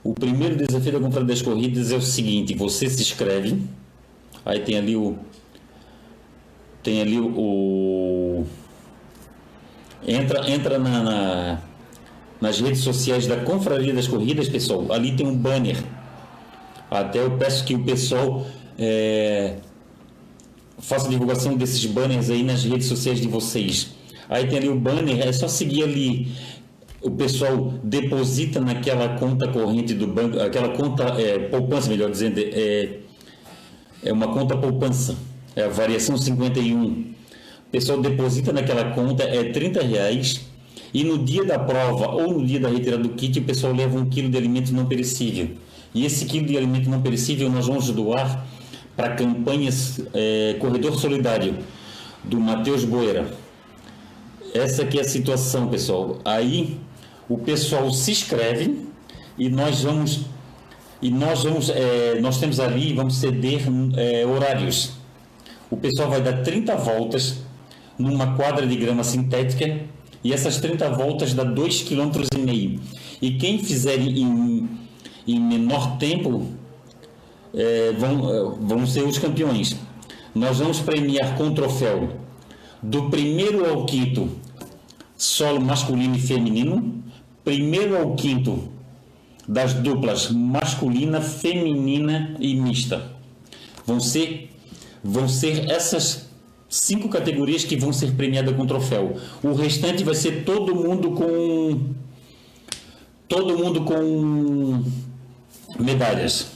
O primeiro desafio da Confraria das Corridas é o seguinte: você se inscreve, aí tem ali o. Tem ali o. entra entra na, na, nas redes sociais da Confraria das Corridas, pessoal. Ali tem um banner. Até eu peço que o pessoal é, faça divulgação desses banners aí nas redes sociais de vocês. Aí tem ali o banner, é só seguir ali o pessoal deposita naquela conta corrente do banco, aquela conta é, poupança, melhor dizendo, é, é uma conta poupança, é a variação 51. O pessoal deposita naquela conta é 30 reais e no dia da prova ou no dia da retirada do kit o pessoal leva um quilo de alimento não perecível. E esse quilo de alimento não perecível nós vamos doar para campanhas é, Corredor Solidário do Matheus Boeira. Essa aqui é a situação, pessoal. Aí o pessoal se inscreve e nós vamos e nós vamos é, nós temos ali vamos ceder é, horários. O pessoal vai dar 30 voltas numa quadra de grama sintética e essas 30 voltas dá 2,5 km e quem fizer em, em menor tempo é, vão, vão ser os campeões. Nós vamos premiar com troféu do primeiro ao quinto solo masculino e feminino primeiro ao quinto das duplas masculina, feminina e mista. Vão ser, vão ser essas cinco categorias que vão ser premiadas com troféu. O restante vai ser todo mundo com todo mundo com medalhas.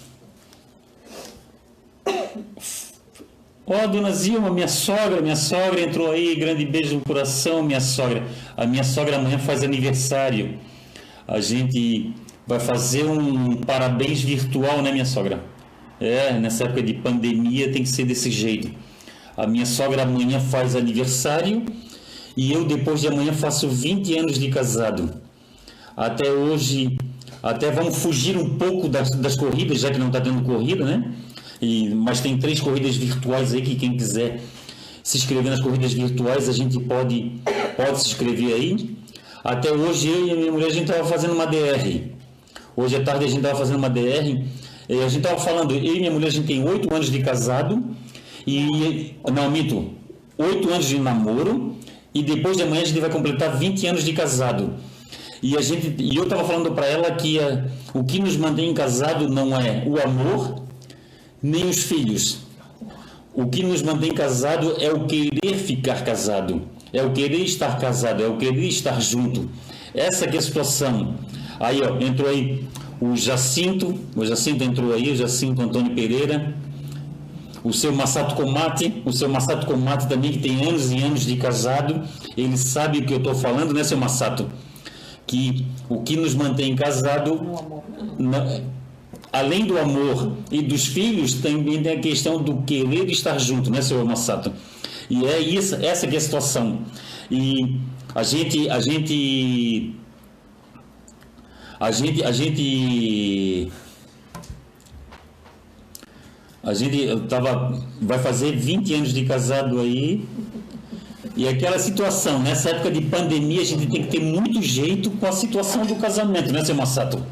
Ó, oh, dona Zilma, minha sogra, minha sogra entrou aí, grande beijo no coração, minha sogra. A minha sogra amanhã faz aniversário a gente vai fazer um parabéns virtual, né, minha sogra? É, nessa época de pandemia tem que ser desse jeito. A minha sogra amanhã faz aniversário e eu depois de amanhã faço 20 anos de casado. Até hoje, até vamos fugir um pouco das, das corridas, já que não está tendo corrida, né? E, mas tem três corridas virtuais aí que quem quiser se inscrever nas corridas virtuais, a gente pode, pode se inscrever aí. Até hoje eu e a minha mulher a gente estava fazendo uma DR. Hoje à tarde a gente estava fazendo uma DR. E a gente estava falando, eu e minha mulher a gente tem oito anos de casado e não mito, oito anos de namoro e depois de amanhã a gente vai completar 20 anos de casado. E a gente e eu estava falando para ela que a, eh, o que nos mantém casado não é o amor nem os filhos. O que nos mantém casado é o querer ficar casado é o querer estar casado, é o querer estar junto. Essa que é a situação. Aí, ó, entrou aí o Jacinto, o Jacinto entrou aí, o Jacinto Antônio Pereira, o seu Massato Comate, o seu Massato Comate também, que tem anos e anos de casado, ele sabe o que eu estou falando, né, seu Massato? Que o que nos mantém casado, além do amor e dos filhos, também tem a questão do querer estar junto, né, seu Massato? E é isso, essa é a situação. E a gente, a gente, a gente, a gente, a gente tava, vai fazer 20 anos de casado aí. E aquela situação, nessa época de pandemia, a gente tem que ter muito jeito com a situação do casamento, né, seu Massato?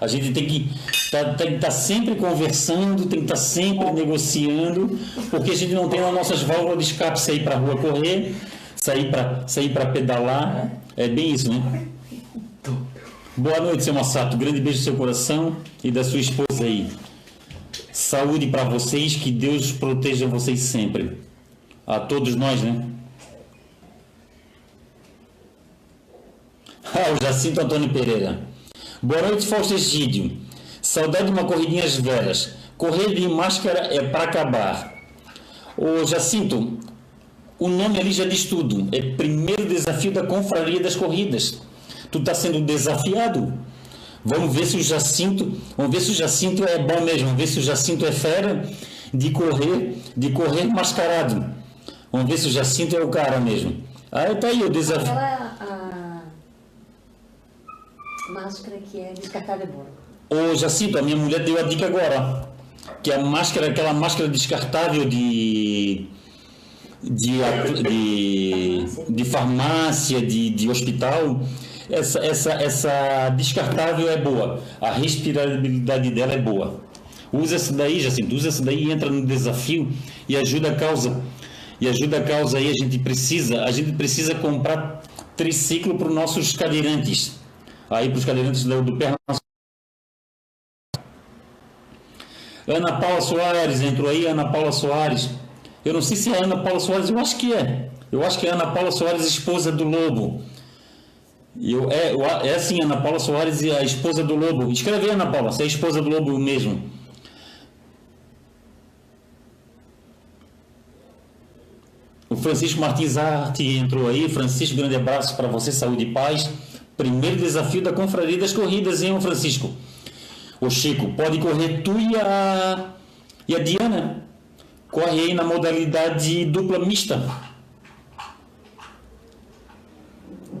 A gente tem que tá, estar tá sempre conversando, tem que estar tá sempre negociando, porque a gente não tem as nossas válvulas de escape, sair para a rua correr, sair para sair pedalar. É bem isso, né? Boa noite, seu Massato. Grande beijo no seu coração e da sua esposa aí. Saúde para vocês, que Deus proteja vocês sempre. A todos nós, né? Ah, o Jacinto Antônio Pereira. Boa noite, Fausto Egídio. Saudade de uma corridinha às veras. Correr de máscara é para acabar. Ô Jacinto, o nome ali já diz tudo. É primeiro desafio da confraria das corridas. Tu está sendo desafiado. Vamos ver se o Jacinto, vamos ver se o Jacinto é bom mesmo, vamos ver se o Jacinto é fera de correr, de correr mascarado. Vamos ver se o Jacinto é o cara mesmo. Aí tá aí o desafio máscara que é descartável Ô Jacinto, a minha mulher deu a dica agora. Que a máscara, aquela máscara descartável de. De, de, de farmácia, de, de hospital, essa, essa, essa descartável é boa. A respirabilidade dela é boa. Usa essa daí, Jacinto, usa essa daí, entra no desafio e ajuda a causa. E ajuda a causa aí, a gente precisa, a gente precisa comprar triciclo para os nossos cadeirantes. Aí para os cadeirantes do, do perna Ana Paula Soares entrou aí, Ana Paula Soares. Eu não sei se é Ana Paula Soares, eu acho que é. Eu acho que é Ana Paula Soares, esposa do Lobo. Eu, é, é assim, Ana Paula Soares e a esposa do Lobo. Escreve Ana Paula, se é a esposa do Lobo mesmo. O Francisco Martins Arte entrou aí. Francisco, grande abraço para você, saúde e paz. Primeiro desafio da Confraria das Corridas, hein, Francisco? O Chico, pode correr tu e a, e a Diana. Corre aí na modalidade dupla mista.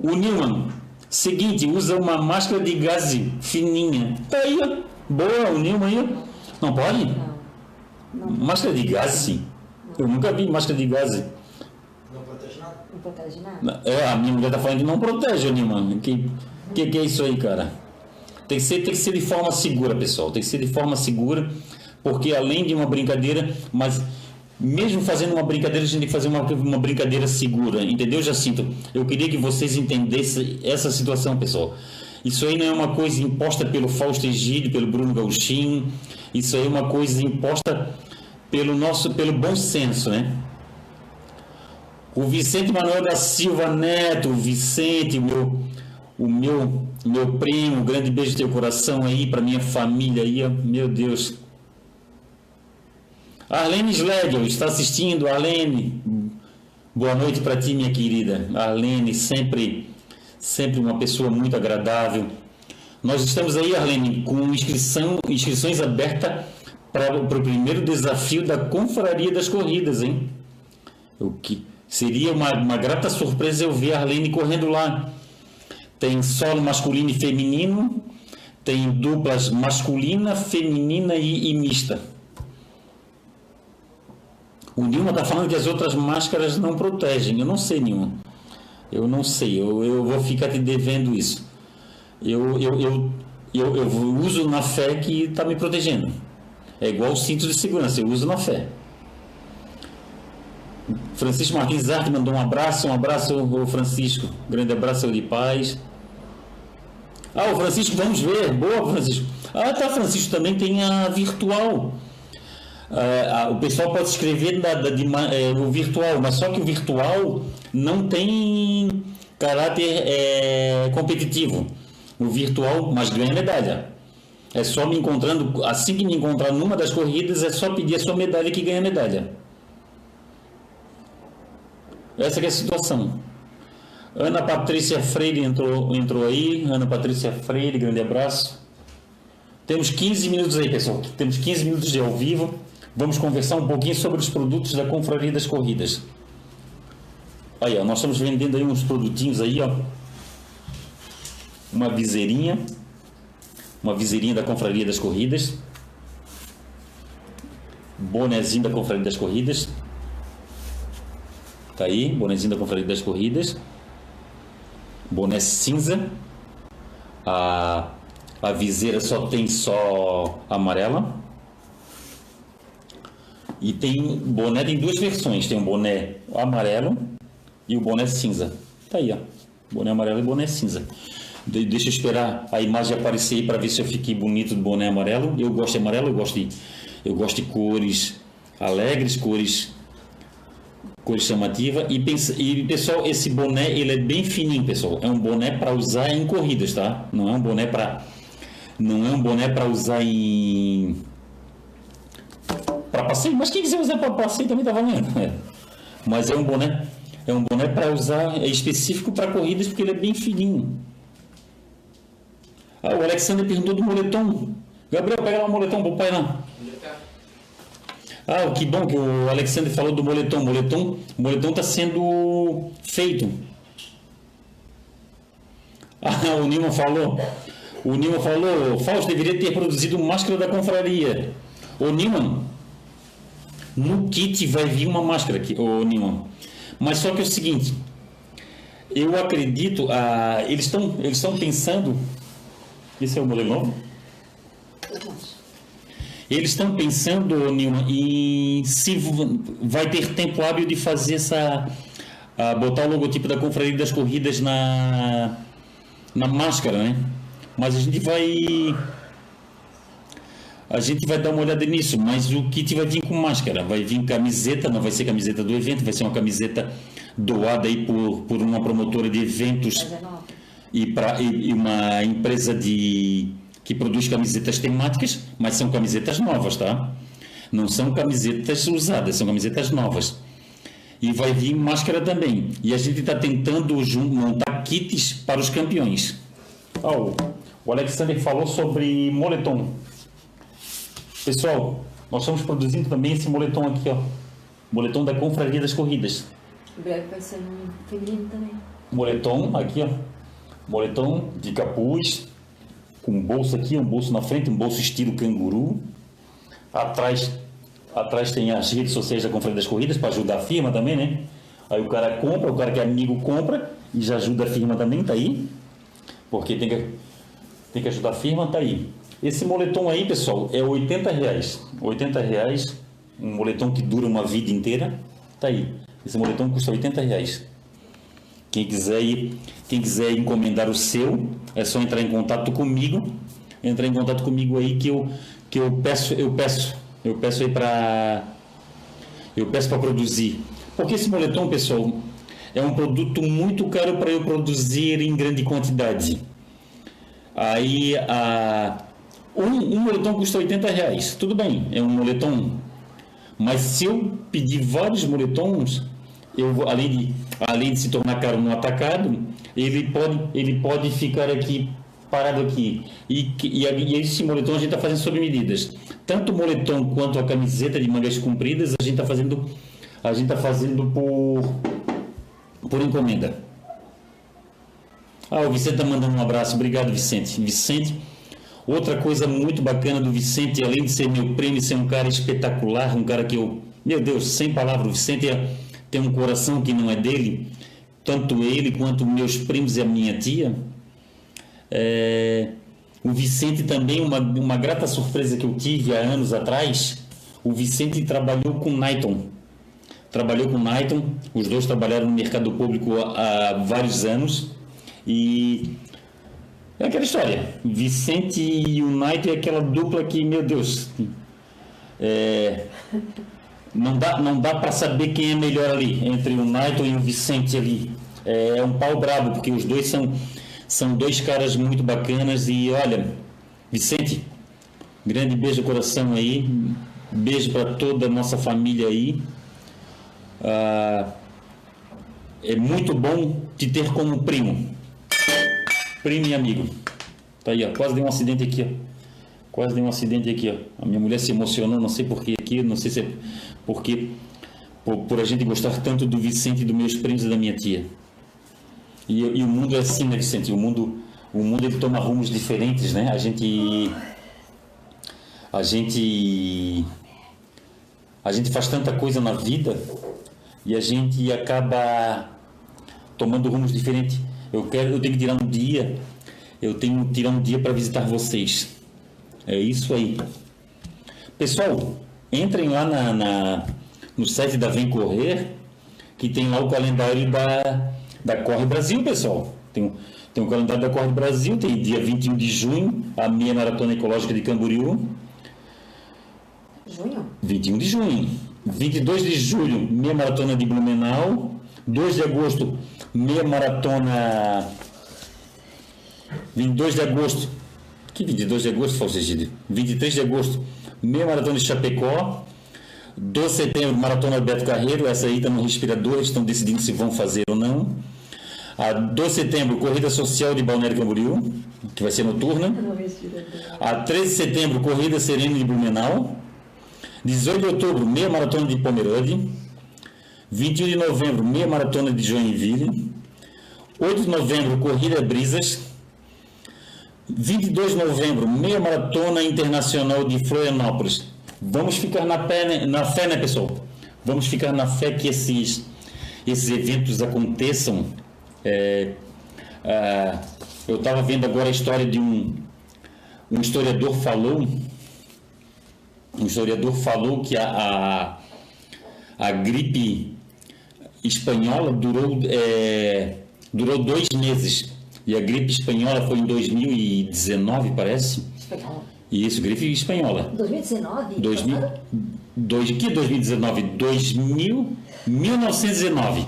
O Newman, seguinte, usa uma máscara de gás fininha. Tá aí, ó. Boa, o Newman aí. Não pode? Não. Não. Máscara de gás, sim. Eu nunca vi máscara de gás. Não protege nada? É, a minha mulher tá falando que não protege, Newman. Que, que que é isso aí, cara? Tem que, ser, tem que ser de forma segura, pessoal. Tem que ser de forma segura, porque além de uma brincadeira, mas mesmo fazendo uma brincadeira, a gente tem que fazer uma, uma brincadeira segura, entendeu, Jacinto? Eu queria que vocês entendessem essa situação, pessoal. Isso aí não é uma coisa imposta pelo Fausto Egídio, pelo Bruno Gauchinho, isso aí é uma coisa imposta pelo nosso, pelo bom senso, né? O Vicente Manuel da Silva Neto, Vicente, meu o meu meu primo, um grande beijo no teu coração aí para minha família aí, meu Deus. Arlene Schlegel está assistindo, Arlene. Boa noite para ti, minha querida. Arlene, sempre sempre uma pessoa muito agradável. Nós estamos aí, Arlene, com inscrição, inscrições abertas para o primeiro desafio da Confraria das Corridas, hein? O que seria uma, uma grata surpresa eu ver a Arlene correndo lá tem solo masculino e feminino, tem duplas masculina, feminina e, e mista. O Nilma está falando que as outras máscaras não protegem. Eu não sei, Nilma. Eu não sei. Eu, eu vou ficar te devendo isso. Eu, eu, eu, eu, eu uso na fé que está me protegendo. É igual o cinto de segurança. Eu uso na fé. Francisco Martins Arte mandou um abraço. Um abraço, Francisco. Grande abraço de paz. Ah, o Francisco, vamos ver. Boa, Francisco. Ah, tá, Francisco, também tem a virtual. Ah, o pessoal pode escrever da, da, de, é, o virtual, mas só que o virtual não tem caráter é, competitivo. O virtual, mas ganha medalha. É só me encontrando, assim que me encontrar numa das corridas, é só pedir a sua medalha que ganha medalha. Essa é a situação. Ana Patrícia Freire entrou, entrou aí. Ana Patrícia Freire, grande abraço. Temos 15 minutos aí, pessoal. Temos 15 minutos de ao vivo. Vamos conversar um pouquinho sobre os produtos da Confraria das Corridas. Aí, ó, nós estamos vendendo aí uns produtinhos aí, ó. Uma viseirinha. Uma viseirinha da Confraria das Corridas. Bonezinho da Confraria das Corridas. Tá aí, bonezinho da Confraria das Corridas boné cinza, a, a viseira só tem só amarela. E tem boné tem duas versões, tem o boné amarelo e o boné cinza. Tá aí, ó. Boné amarelo e boné cinza. De, deixa eu esperar a imagem aparecer aí para ver se eu fiquei bonito do boné amarelo. Eu gosto de amarelo, eu gosto de, eu gosto de cores alegres, cores cor chamativa e, e pessoal esse boné ele é bem fininho pessoal. É um boné para usar em corridas tá? Não é um boné para não é um boné para usar em para passeio. Mas quem quiser usar para passeio também tá valendo é. mas é um boné é um boné para usar é específico para corridas porque ele é bem fininho. Ah, o Alexander perguntou do moletom. Gabriel pega lá o moletom pro pai lá ah, que bom que o Alexandre falou do moletom. O moletom moletom está sendo feito. Ah, o Nilma falou. O Nilma falou, Fausto deveria ter produzido máscara da confraria. Ô Nilma, no kit vai vir uma máscara aqui, ô Nilma. Mas só que é o seguinte, eu acredito, ah, eles estão eles pensando. Esse é o modelo novo? Eles estão pensando, Nilma, em se vai ter tempo hábil de fazer essa. Ah, botar o logotipo da Confraria das Corridas na, na máscara, né? Mas a gente vai. A gente vai dar uma olhada nisso, mas o kit vai vir com máscara, vai vir camiseta, não vai ser camiseta do evento, vai ser uma camiseta doada aí por, por uma promotora de eventos e, pra, e, e uma empresa de, que produz camisetas temáticas, mas são camisetas novas, tá? Não são camisetas usadas, são camisetas novas. E vai vir máscara também. E a gente está tentando montar kits para os campeões. Oh, o Alexander falou sobre moletom. Pessoal, nós estamos produzindo também esse moletom aqui, ó. Moletom da Confraria das Corridas. Vai ser um feminino também. Moletom, aqui, ó. Moletom de capuz, com um bolso aqui, um bolso na frente, um bolso estilo canguru. Atrás, atrás tem as redes sociais da Confraria das Corridas para ajudar a firma também, né? Aí o cara compra, o cara que é amigo compra e já ajuda a firma também, tá aí. Porque tem que, tem que ajudar a firma, tá aí. Esse moletom aí, pessoal, é 80 reais. 80 reais, um moletom que dura uma vida inteira. Tá aí. Esse moletom custa 80 reais. Quem quiser ir, quem quiser encomendar o seu, é só entrar em contato comigo. Entrar em contato comigo aí que eu que eu peço, eu peço, eu peço aí para eu peço para produzir. Porque esse moletom, pessoal, é um produto muito caro para eu produzir em grande quantidade. Aí a um, um moletom custa 80 reais. Tudo bem, é um moletom. Mas se eu pedir vários moletons, eu além de, além de se tornar caro no atacado, ele pode, ele pode ficar aqui parado aqui. E, e, e esse moletom a gente está fazendo sob medidas. Tanto o moletom quanto a camiseta de mangas compridas a gente está fazendo a gente está fazendo por por encomenda. Ah, o Vicente está mandando um abraço. Obrigado, Vicente. Vicente Outra coisa muito bacana do Vicente, além de ser meu primo, ser um cara espetacular, um cara que eu, meu Deus, sem palavras, o Vicente é, tem um coração que não é dele, tanto ele quanto meus primos e a minha tia. É, o Vicente também, uma, uma grata surpresa que eu tive há anos atrás, o Vicente trabalhou com Nighton. Trabalhou com Nighton, os dois trabalharam no mercado público há, há vários anos e é aquela história. Vicente e United é aquela dupla que, meu Deus, é, não dá, não dá para saber quem é melhor ali, entre o United e o Vicente ali. É, é um pau brabo, porque os dois são, são dois caras muito bacanas. E olha, Vicente, grande beijo no coração aí, beijo para toda a nossa família aí. Ah, é muito bom te ter como primo primo e amigo. Tá aí, ó. Quase deu um acidente aqui, ó. Quase deu um acidente aqui, ó. A minha mulher se emocionou, não sei porquê aqui, não sei se é porque por, por, a gente gostar tanto do Vicente, dos meus primos e da minha tia. E, e, o mundo é assim, né, Vicente? O mundo, o mundo ele toma rumos diferentes, né? A gente a gente a gente faz tanta coisa na vida e a gente acaba tomando rumos diferentes. Eu quero, eu tenho que tirar um dia, eu tenho que tirar um dia para visitar vocês. É isso aí. Pessoal, entrem lá na, na, no site da Vem Correr, que tem lá o calendário da, da Corre Brasil, pessoal. Tem, tem o calendário da Corre Brasil, tem dia 21 de junho, a meia maratona ecológica de Camboriú. Junho? 21 de junho. 22 de julho, meia maratona de Blumenau. 2 de agosto, meia maratona 22 de agosto. Que 22 de agosto, Falsegide? 23 de agosto, meia maratona de Chapecó. 2 de setembro, maratona Beto Carreiro. Essa aí está no respirador, estão decidindo se vão fazer ou não. A 2 de setembro, corrida social de Balneário Camboriú, que vai ser noturna. A 13 de setembro, corrida serena de Blumenau. 18 de outubro, meia maratona de Pomerode. 21 de novembro, meia maratona de Joinville. 8 de novembro, Corrida Brisas. 22 de novembro, meia maratona internacional de Florianópolis. Vamos ficar na, pé, né, na fé, né, pessoal? Vamos ficar na fé que esses, esses eventos aconteçam É, ah, eu estava vendo agora a história de um, um historiador falou, um historiador falou que a, a, a gripe espanhola durou, é, durou dois meses. E a gripe espanhola foi em 2019, parece. Espanhola. Isso, gripe espanhola. 2019? 2000, dois, que 2019? 2000, 1919.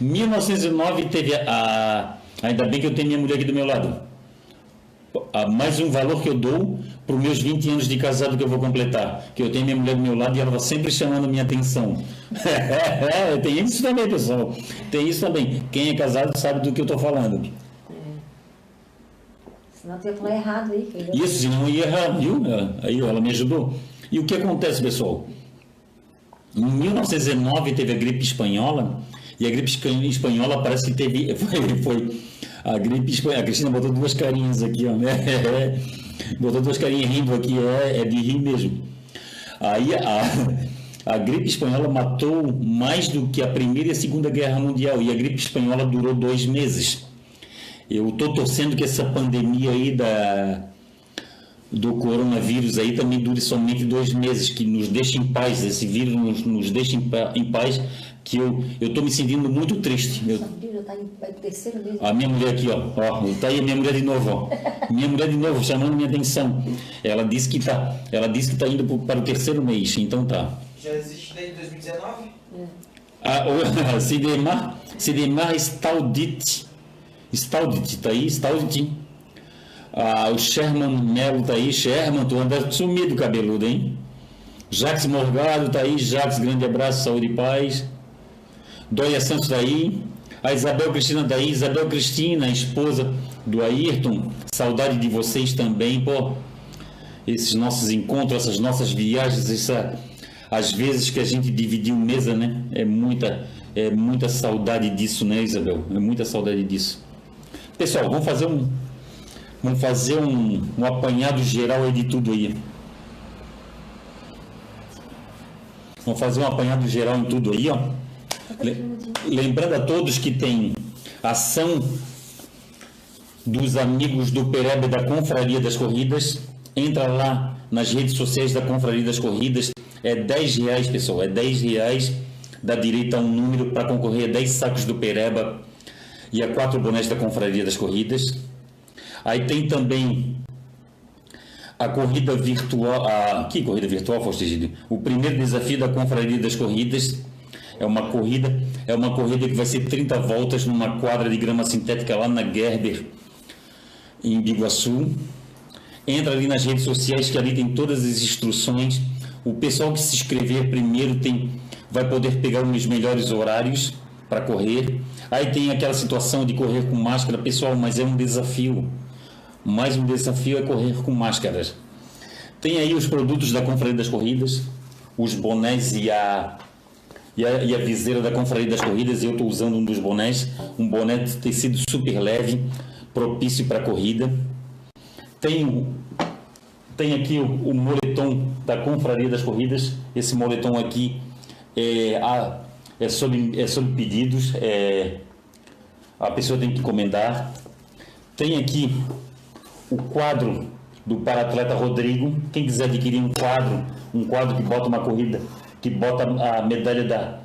1909 teve a, a. Ainda bem que eu tenho minha mulher aqui do meu lado. A, mais um valor que eu dou para os meus 20 anos de casado que eu vou completar. Que eu tenho minha mulher do meu lado e ela vai sempre chamando minha atenção. tem isso também, pessoal. Tem isso também. Quem é casado sabe do que eu estou falando. Senão tu ia falar errado aí, filho. Isso, senão ia errar, viu? Ela- Aí ela me ajudou. E o que acontece, pessoal? Em 1909 teve a gripe espanhola, e a gripe espanhola parece que teve. Foi, foi a gripe espanhola. A Cristina botou duas carinhas aqui, ó. Né? Botou duas carinhas rindo aqui, é, é de rir mesmo. Aí a, a gripe espanhola matou mais do que a Primeira e a Segunda Guerra Mundial, e a gripe espanhola durou dois meses. Eu estou torcendo que essa pandemia aí da, do coronavírus aí também dure somente dois meses, que nos deixe em paz, esse vírus nos, nos deixe em, em paz, que eu estou me sentindo muito triste. Eu- tá mês. a minha mulher aqui, ó, ó, tá aí a minha mulher de novo, ó. Minha mulher de novo, chamando minha atenção. Ela disse que tá, ela disse que tá indo pro- para o terceiro mês, então tá. Já existe desde 2019? Ah, o Sidemar, Sidemar Staudit, Staudit, tá aí, Staudit. Ah, o Sherman Melo tá aí, Sherman, tu anda sumido cabeludo, hein? Jacques Morgado tá aí, Jacques, grande abraço, saúde e paz. Doia Santos tá aí, a Isabel Cristina tá aí, Isabel Cristina, esposa do Ayrton, saudade de vocês também, pô esses nossos encontros, essas nossas viagens, essa, às vezes que a gente dividiu mesa, né? É muita, é muita saudade disso, né, Isabel? É muita saudade disso. Pessoal, vamos fazer um, vamos fazer um, um apanhado geral aí de tudo aí. Vamos fazer um apanhado geral em tudo aí, ó. Le- Lembrando a todos que tem ação dos amigos do Pereba da Confraria das Corridas. Entra lá nas redes sociais da Confraria das Corridas. É 10 reais, pessoal. É 10 reais. Dá direito a um número para concorrer a 10 sacos do Pereba e a 4 bonés da Confraria das Corridas. Aí tem também a corrida virtual. A, que corrida virtual, Faustigílio? O primeiro desafio da Confraria das Corridas é uma corrida, é uma corrida que vai ser 30 voltas numa quadra de grama sintética lá na Gerber, em Biguaçu. Entra ali nas redes sociais que ali tem todas as instruções. O pessoal que se inscrever primeiro tem, vai poder pegar os melhores horários para correr. Aí tem aquela situação de correr com máscara, pessoal, mas é um desafio. Mais um desafio é correr com máscaras. Tem aí os produtos da Confraria das Corridas, os bonés e a, e a, e a viseira da Confraria das Corridas. Eu estou usando um dos bonés, um boné de tecido super leve, propício para corrida. Tem, tem aqui o, o moletom da Confraria das Corridas. Esse moletom aqui é, a, é, sob, é sob pedidos, é, a pessoa tem que encomendar. Tem aqui o quadro do paratleta Rodrigo. Quem quiser adquirir um quadro, um quadro que bota uma corrida, que bota a medalha da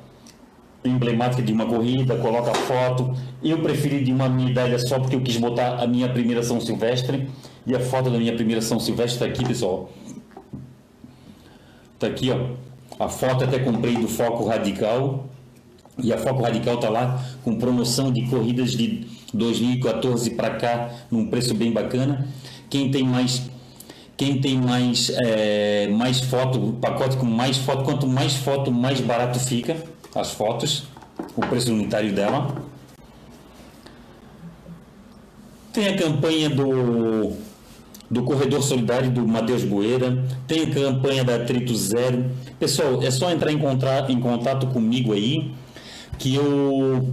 emblemática de uma corrida, coloca a foto. Eu preferi de uma medalha só porque eu quis botar a minha primeira São Silvestre. E a foto da minha primeira São Silvestre está aqui, pessoal. Está aqui, ó. A foto até comprei do Foco Radical. E a Foco Radical está lá com promoção de corridas de 2014 para cá, num preço bem bacana. Quem tem mais, quem tem mais, é, mais foto, pacote com mais foto, quanto mais foto, mais barato fica as fotos, o preço unitário dela. Tem a campanha do, do Corredor Solidário do Matheus Boeira, tem a campanha da Atrito Zero. Pessoal, é só entrar em, contra, em contato comigo aí, que eu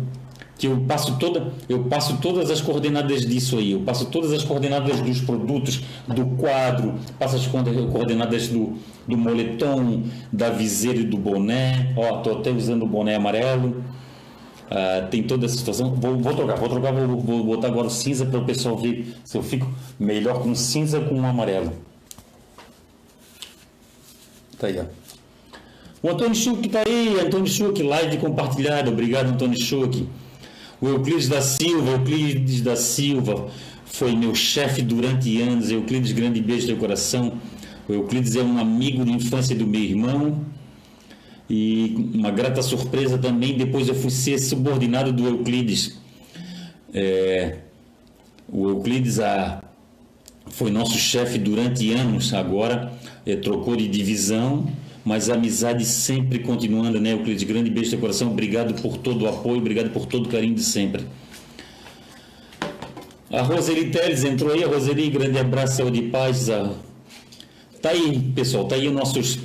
que eu passo toda eu passo todas as coordenadas disso aí eu passo todas as coordenadas dos produtos do quadro passo as coorde- coordenadas do, do moletom da viseira e do boné ó tô até usando o boné amarelo Ah, tem toda essa situação. Vou, vou trocar, vou trocar, vou, vou botar agora o cinza para o pessoal ver se eu fico melhor com cinza com amarelo. Tá aí, ó. O Antônio Schuch tá aí, Antônio Schuch, live compartilhada. Obrigado, Antônio Schuch. O Euclides da Silva, Euclides da Silva foi meu chefe durante anos. Euclides, grande beijo no coração. O Euclides é um amigo de infância do meu irmão. E uma grata surpresa também, depois eu fui ser subordinado do Euclides. É, o Euclides a, foi nosso chefe durante anos, agora é, trocou de divisão, mas a amizade sempre continuando, né, Euclides? Grande beijo no coração, obrigado por todo o apoio, obrigado por todo o carinho de sempre. A Roseli Teles entrou aí, a Roseli, grande abraço, saúde e paz. A... Tá aí, pessoal, tá aí os nossos,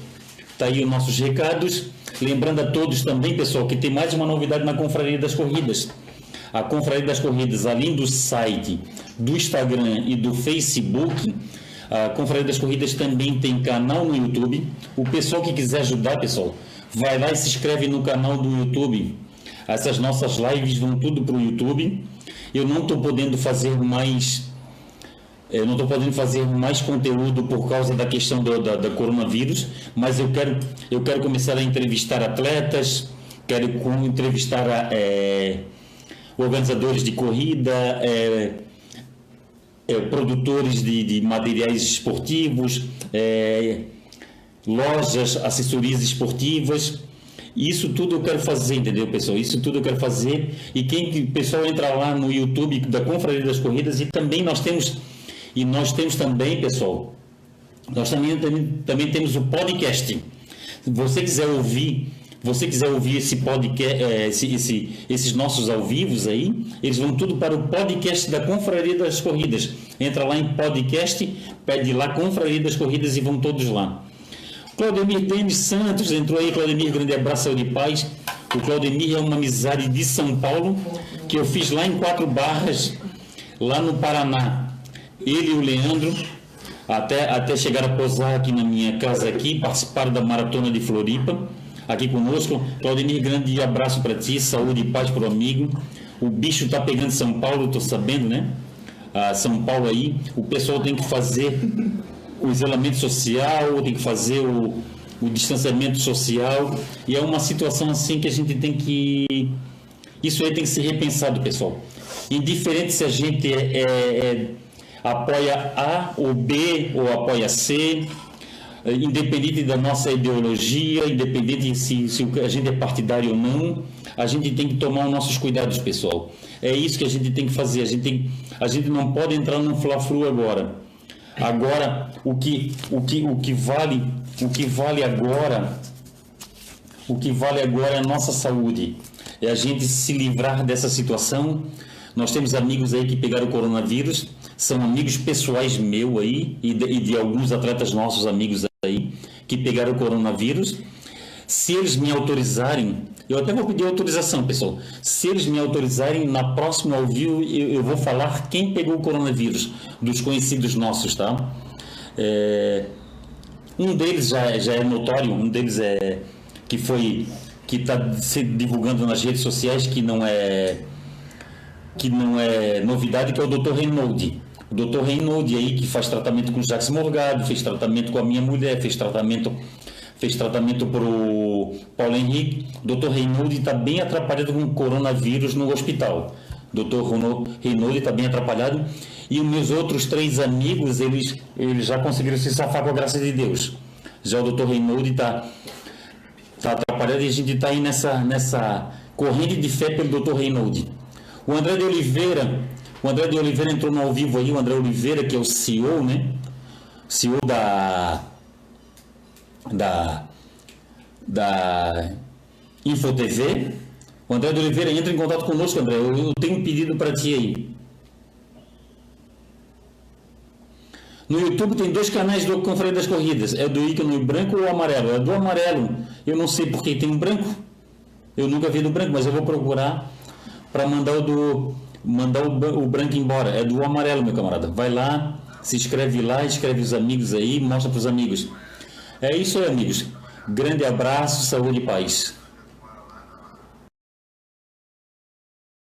tá aí os nossos recados. Lembrando a todos também, pessoal, que tem mais uma novidade na Confraria das Corridas. A Confraria das Corridas, além do site, do Instagram e do Facebook, a Confraria das Corridas também tem canal no YouTube. O pessoal que quiser ajudar, pessoal, vai lá e se inscreve no canal do YouTube. Essas nossas lives vão tudo para o YouTube. Eu não estou podendo fazer mais eu não estou podendo fazer mais conteúdo por causa da questão do da, da, coronavírus, mas eu quero, eu quero começar a entrevistar atletas, quero entrevistar é, organizadores de corrida, é, produtores de, de, materiais esportivos, é, lojas, assessorias esportivas. Isso tudo eu quero fazer, entendeu, pessoal? Isso tudo eu quero fazer. E quem pessoal entra lá no YouTube da Confraria das Corridas e também nós temos e nós temos também, pessoal, nós também, também, também temos o podcast. Se você quiser ouvir, você quiser ouvir esse podcast, é, esse, esse, esses nossos ao vivos aí, eles vão tudo para o podcast da Confraria das Corridas. Entra lá em podcast, pede lá Confraria das Corridas e vão todos lá. Claudemir Denis Santos entrou aí, Claudemir, grande abraço de paz. O Claudemir é uma amizade de São Paulo que eu fiz lá em Quatro Barras, lá no Paraná ele e o Leandro, até, até chegar a posar aqui na minha casa aqui, participaram da Maratona de Floripa, aqui conosco. Claudemir, grande abraço para ti, saúde e paz para o amigo. O bicho está pegando São Paulo, estou sabendo, né? Ah, São Paulo aí, o pessoal tem que fazer o isolamento social, tem que fazer o, o distanciamento social, e é uma situação assim que a gente tem que. Isso aí tem que ser repensado, pessoal. Indiferente se a gente é, é, é apoia A ou B ou apoia C, independente da nossa ideologia, independente se, se a gente é partidário ou não, a gente tem que tomar os nossos cuidados, pessoal. É isso que a gente tem que fazer. A gente, tem, a gente não pode entrar num fla-flu agora. Agora, o que, o, que, o que vale, o que vale agora, o que vale agora é a nossa saúde. É a gente se livrar dessa situação. Nós temos amigos aí que pegaram o coronavírus são amigos pessoais meu aí e de, e de alguns atletas nossos amigos aí que pegaram o coronavírus. Se eles me autorizarem, eu até vou pedir autorização, pessoal. Se eles me autorizarem, na próxima ao vivo eu, eu vou falar quem pegou o coronavírus, dos conhecidos nossos, tá? É, um deles já, já é notório, um deles é que foi que está se divulgando nas redes sociais que não é que não é novidade, que é o Dr. Reynolds. O Reynold aí, que faz tratamento com Jacques Morgado, fez tratamento com a minha mulher, fez tratamento fez tratamento para o Paulo Henrique. O Reynold está bem atrapalhado com coronavírus no hospital. O Reynold está bem atrapalhado. E os meus outros três amigos, eles, eles já conseguiram se safar com a graça de Deus. Já o doutor Reynold está tá atrapalhado e a gente está aí nessa, nessa corrente de fé pelo doutor Reynold. O André de Oliveira o André de Oliveira entrou no ao vivo aí, o André Oliveira, que é o CEO, né? CEO da. Da. Da InfoTV. O André de Oliveira entra em contato conosco, André. Eu, eu tenho um pedido para ti aí. No YouTube tem dois canais do Conferência das Corridas. É do ícone branco ou amarelo? É do amarelo. Eu não sei porque tem um branco. Eu nunca vi do branco, mas eu vou procurar para mandar o do mandar o, o branco embora. É do amarelo, meu camarada. Vai lá, se inscreve lá, escreve os amigos aí, mostra para os amigos. É isso aí, amigos. Grande abraço, saúde e paz.